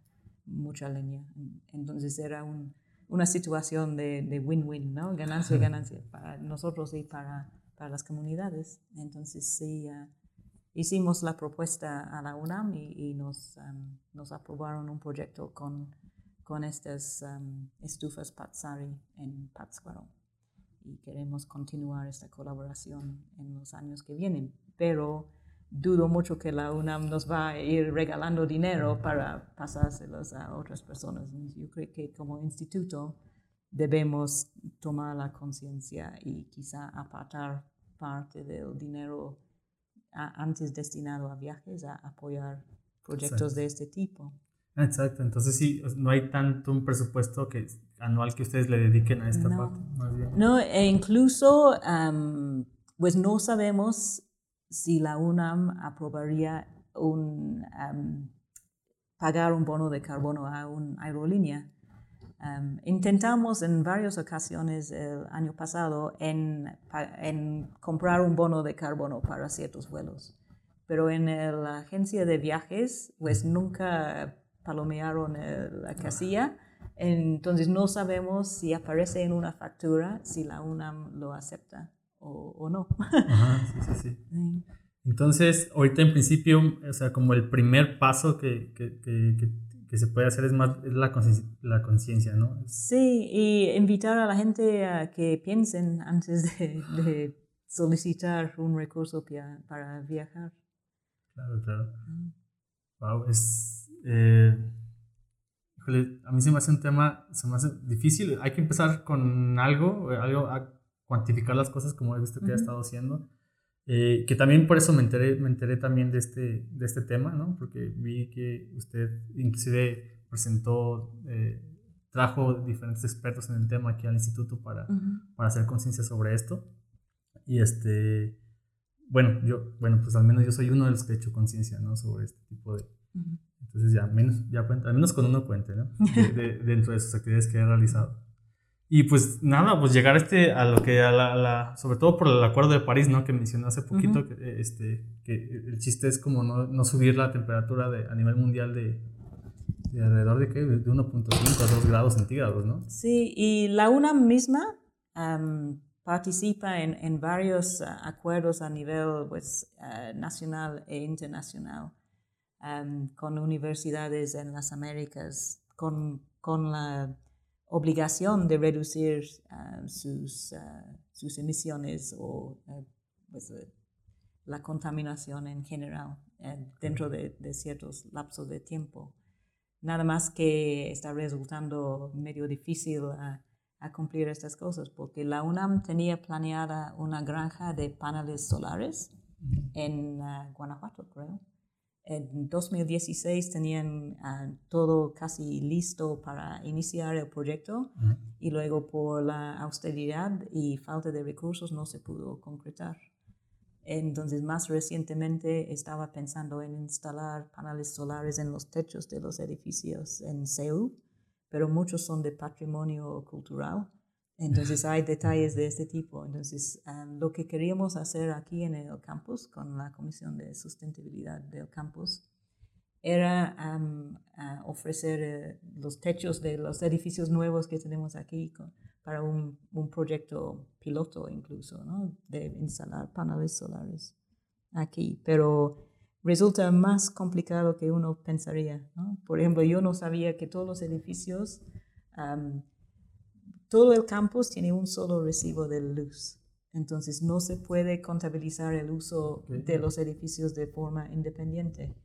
mucha leña. Entonces era una situación de win-win, ¿no? Ganancia y ganancia para nosotros y para, para las comunidades. Entonces sí, hicimos la propuesta a la UNAM y, nos, nos aprobaron un proyecto con con estas um, estufas Patsari en Pátzcuaro y queremos continuar esta colaboración en los años que vienen, pero dudo mucho que la UNAM nos va a ir regalando dinero para pasárselos a otras personas. Yo creo que como instituto debemos tomar la conciencia y quizá apartar parte del dinero antes destinado a viajes a apoyar proyectos de este tipo. Exacto, entonces sí, no hay tanto un presupuesto que anual que ustedes le dediquen a esta parte. No, e incluso, pues no sabemos si la UNAM aprobaría un, pagar un bono de carbono a una aerolínea. intentamos en varias ocasiones el año pasado en, en, comprar un bono de carbono para ciertos vuelos, pero en la agencia de viajes pues nunca palomearon la casilla. Entonces no sabemos si aparece en una factura, si la UNAM lo acepta o, no. Ajá, sí, sí, sí. Entonces, ahorita en principio, o sea, como el primer paso que, que, que, que se puede hacer es más es la conciencia, ¿no? Sí, y invitar a la gente a que piensen antes de, de solicitar un recurso para viajar. Claro, claro. Wow, es eh, a mí se me hace un tema, se me hace difícil. Hay que empezar con algo, algo a cuantificar las cosas como he visto que ha estado haciendo. Eh, que también por eso me enteré, me enteré también de este, de este tema, ¿no? Porque vi que usted inclusive presentó, eh, trajo diferentes expertos en el tema aquí al instituto para, para hacer conciencia sobre esto. Y este, bueno, yo, bueno, pues al menos yo soy uno de los que he hecho conciencia, ¿no? Sobre este tipo de... Entonces ya menos, ya cuenta, al menos con uno cuente, ¿no? De, dentro de sus actividades que he realizado. Y pues nada, pues llegar a este, a lo que, a la, sobre todo por el Acuerdo de París, ¿no? Que mencioné hace poquito, que, este, que el chiste es como no, no subir la temperatura de, a nivel mundial de, de alrededor de, ¿qué? de 1.5 a 2 grados centígrados, ¿no? Sí, y la UNAM misma participa en, en varios ah, acuerdos a nivel pues, ah, nacional e internacional con universidades en las Américas, con, con la obligación de reducir sus, ah, sus, emisiones o pues, eh, la contaminación en general eh, dentro de, de, ciertos lapsos de tiempo. Nada más que está resultando medio difícil a, a cumplir estas cosas, porque la UNAM tenía planeada una granja de paneles solares en Guanajuato, creo. En 2016 tenían ah, todo casi listo para iniciar el proyecto y luego por la austeridad y falta de recursos no se pudo concretar. Entonces, más recientemente estaba pensando en instalar paneles solares en los techos de los edificios en Seúl, pero muchos son de patrimonio cultural. Entonces, hay detalles de este tipo. Entonces, lo que queríamos hacer aquí en el campus, con la Comisión de Sustentabilidad del campus, era ofrecer eh, los techos de los edificios nuevos que tenemos aquí para un, un proyecto piloto incluso, ¿no? de instalar paneles solares aquí. Pero resulta más complicado que uno pensaría. ¿no? Por ejemplo, yo no sabía que todos los edificios, todo el campus tiene un solo recibo de luz. Entonces no se puede contabilizar el uso de los edificios de forma independiente,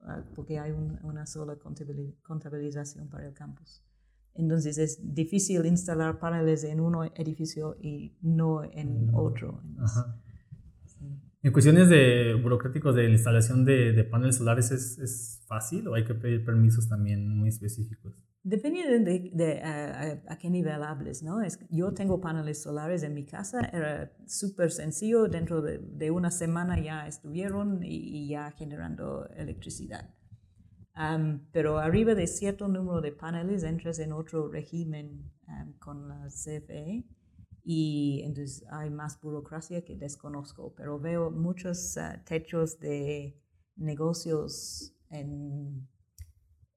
ah, porque hay una sola contabilización para el campus. Entonces es difícil instalar paneles en un edificio y no en otro. En cuestiones de burocráticos de la instalación de, de paneles solares, ¿es, ¿es, fácil o hay que pedir permisos también muy específicos? Depende de, de, a, qué nivel hables, ¿no? Es, yo tengo paneles solares en mi casa, era súper sencillo, dentro de, de, una semana ya estuvieron y, y ya generando electricidad pero arriba de cierto número de paneles entras en otro régimen con la CFE y entonces hay más burocracia que desconozco, pero veo muchos ah, techos de negocios en,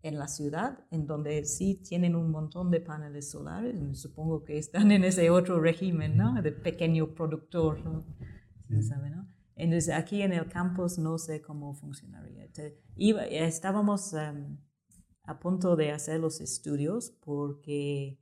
en, la ciudad en donde sí tienen un montón de paneles solares, supongo que están en ese otro régimen, ¿no? De pequeño productor, ¿no? ¿Sabe, no? Entonces, aquí en el campus no sé cómo funcionaría. Iba, estábamos em, a punto de hacer los estudios porque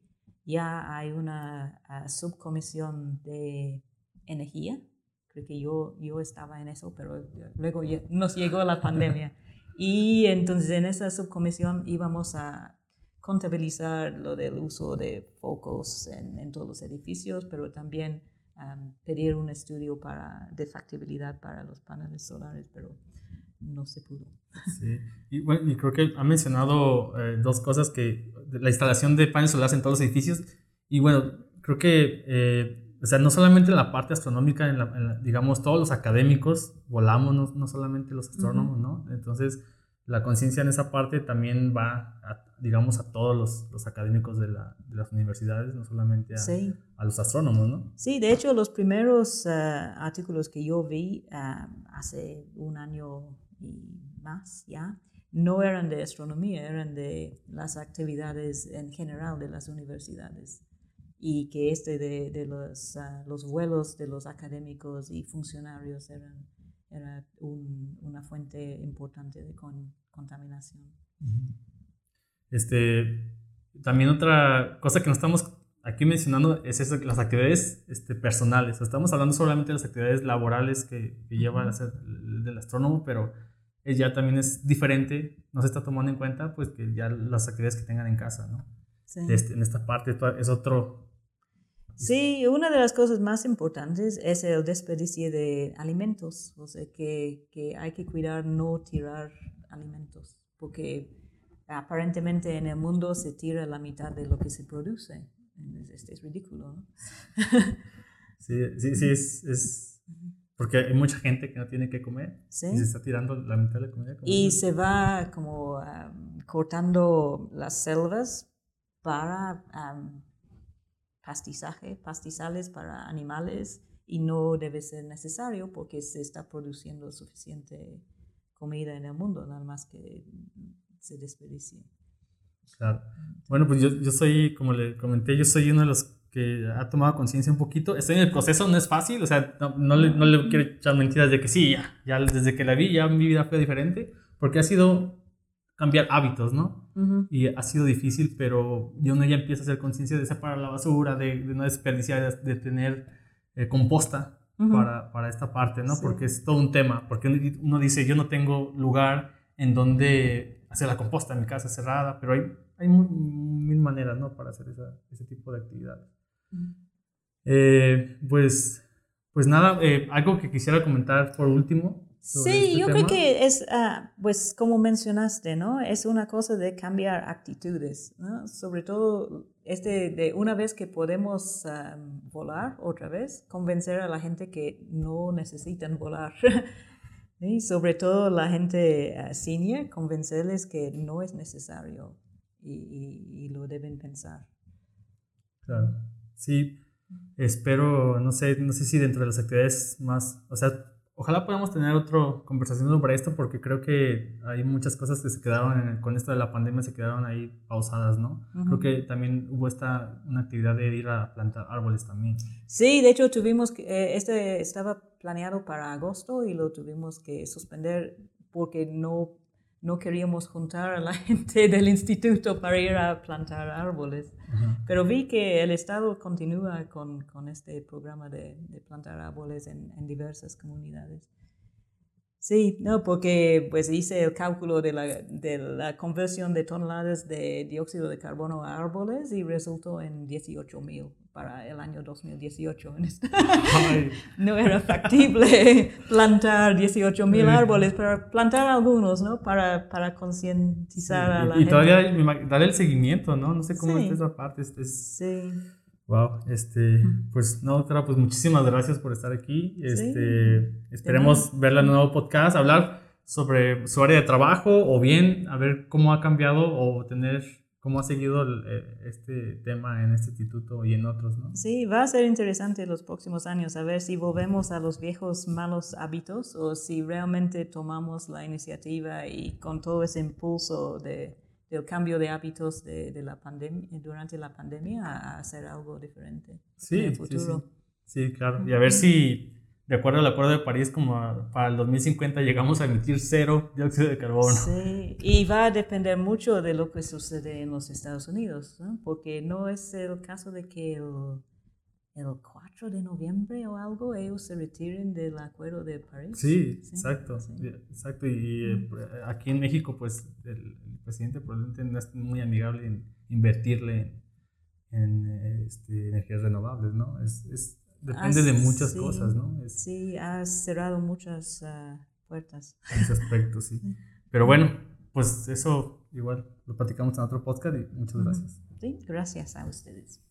ya hay una subcomisión de energía. Creo que yo, yo estaba en eso, pero luego nos llegó la pandemia. Y entonces en esa subcomisión íbamos a contabilizar lo del uso de focos en, en todos los edificios, pero también pedir un estudio para, de factibilidad para los paneles solares, pero no se pudo. Sí, y, bueno, y creo que ha mencionado eh, dos cosas, que la instalación de paneles solares en todos los edificios, y bueno, creo que, eh, o sea, no solamente en la parte astronómica, en digamos, todos los académicos volamos, no, no solamente los astrónomos, ¿no? Entonces, la conciencia en esa parte también va, digamos, a todos los, los académicos de, la, de, las universidades, no solamente a, a, los astrónomos, ¿no? Sí, de hecho, los primeros uh, artículos que yo vi uh, hace un año y más ya, no eran de astronomía, eran de las actividades en general de las universidades. Y que este de, de los, uh, los vuelos de los académicos y funcionarios eran era una fuente importante de contaminación. Este, también otra cosa que no estamos aquí mencionando es eso, las actividades este, personales. Estamos hablando solamente de las actividades laborales que, que lleva a del astrónomo, pero ya también es diferente, no se está tomando en cuenta pues que ya las actividades que tengan en casa, ¿no? Este, en esta parte es otro, Sí, una de las cosas más importantes es el desperdicio de alimentos, o sea, que, que hay que cuidar no tirar alimentos, porque aparentemente en el mundo se tira la mitad de lo que se produce. Este es ridículo, ¿no? sí, sí, sí, es, es, Porque hay mucha gente que no tiene que comer Sí. y se está tirando la mitad de la comida. Y se va como am, cortando las selvas para am, pastizaje, pastizales para animales y no debe ser necesario porque se está produciendo suficiente comida en el mundo, nada más que se desperdicie. Claro. Bueno, pues yo, yo soy, como le comenté, yo soy uno de los que ha tomado conciencia un poquito. Estoy en el proceso, no es fácil, o sea, no, no le, no le quiero echar mentiras de que sí, ya, ya desde que la vi, ya mi vida fue diferente, porque ha sido cambiar hábitos, ¿no? Ujú. Y ha sido difícil, pero yo uno ya empieza a hacer conciencia de separar la basura, de, de no desperdiciar, de, de tener eh, composta Ujú. para, para esta parte, ¿no? Sí. Porque es todo un tema, porque uno- dice, yo no tengo lugar en donde hacer la composta, mi casa es cerrada, pero hay, hay mil maneras, ¿no? Para hacer esa- ese tipo de actividades. Eh, pues, pues nada, eh, algo que quisiera comentar por último. Sí, este yo tema. creo que es, ah, pues como mencionaste, ¿no? Es una cosa de cambiar actitudes, ¿no? Sobre todo, este, de una vez que podemos ah, volar otra vez, convencer a la gente que no necesitan volar. ¿sí? Sobre todo la gente ah, senior, convencerles que no es necesario y, y- y lo deben pensar. Claro. Sí, espero, no sé, no sé si dentro de las actividades más, o sea, ojalá podamos tener otra conversación sobre esto porque creo que hay muchas cosas que se quedaron en- con esto de la pandemia se quedaron ahí pausadas, ¿no? Creo Ujú. que también hubo esta una actividad de ir a plantar árboles también. Sí, de hecho tuvimos que, eh, este estaba planeado para agosto y lo tuvimos que suspender porque no, no queríamos juntar a la gente del instituto para ir a plantar árboles. Pero vi que el Estado continúa con, con este programa de, de plantar árboles en, en diversas comunidades. Sí, no, porque pues hice el cálculo de la, de la conversión de toneladas de dióxido de carbono a árboles y resultó en 18 mil para el año 2018. En esta- Ay, no era factible plantar 18 mil árboles, pero plantar algunos, ¿no? Para, para concientizar a la y, y gente. todavía darle el seguimiento, ¿no? No sé cómo Sí. está esa parte. es- es- Sí. Wow, este, pues no, doctora, pues muchísimas gracias por estar aquí. Este, esperemos verla en un nuevo podcast, hablar sobre su área de trabajo o bien a ver cómo ha cambiado o tener cómo ha seguido el, eh, este tema en este instituto y en otros, ¿no? Sí, va a ser interesante los próximos años a ver si volvemos a los viejos malos hábitos o si realmente tomamos la iniciativa y con todo ese impulso de, del cambio de hábitos de, de la pandemia durante la pandemia a, hacer algo diferente Sí, en el sí, futuro. sí. Sí, claro. Y a ver si, de acuerdo al Acuerdo de París, como a- para el 2050 llegamos a emitir cero dióxido de carbono. Sí, y va a depender mucho de lo que sucede en los Estados Unidos, ¿no? porque no es el caso de que el, el 4 de noviembre o algo ellos se retiren del Acuerdo de París. Sí, Sí, exacto, sí. exacto. Y eh, aquí en México, pues el, el presidente probablemente no es muy amigable en invertirle en, en, eh, este, energías renovables, ¿no? Es, es- depende de Ah, muchas sí, cosas, ¿no? Es, Sí, ha cerrado muchas ah, puertas. en ese aspecto, sí. Pero bueno, pues eso igual lo platicamos en otro podcast y muchas gracias. Sí, gracias a ustedes.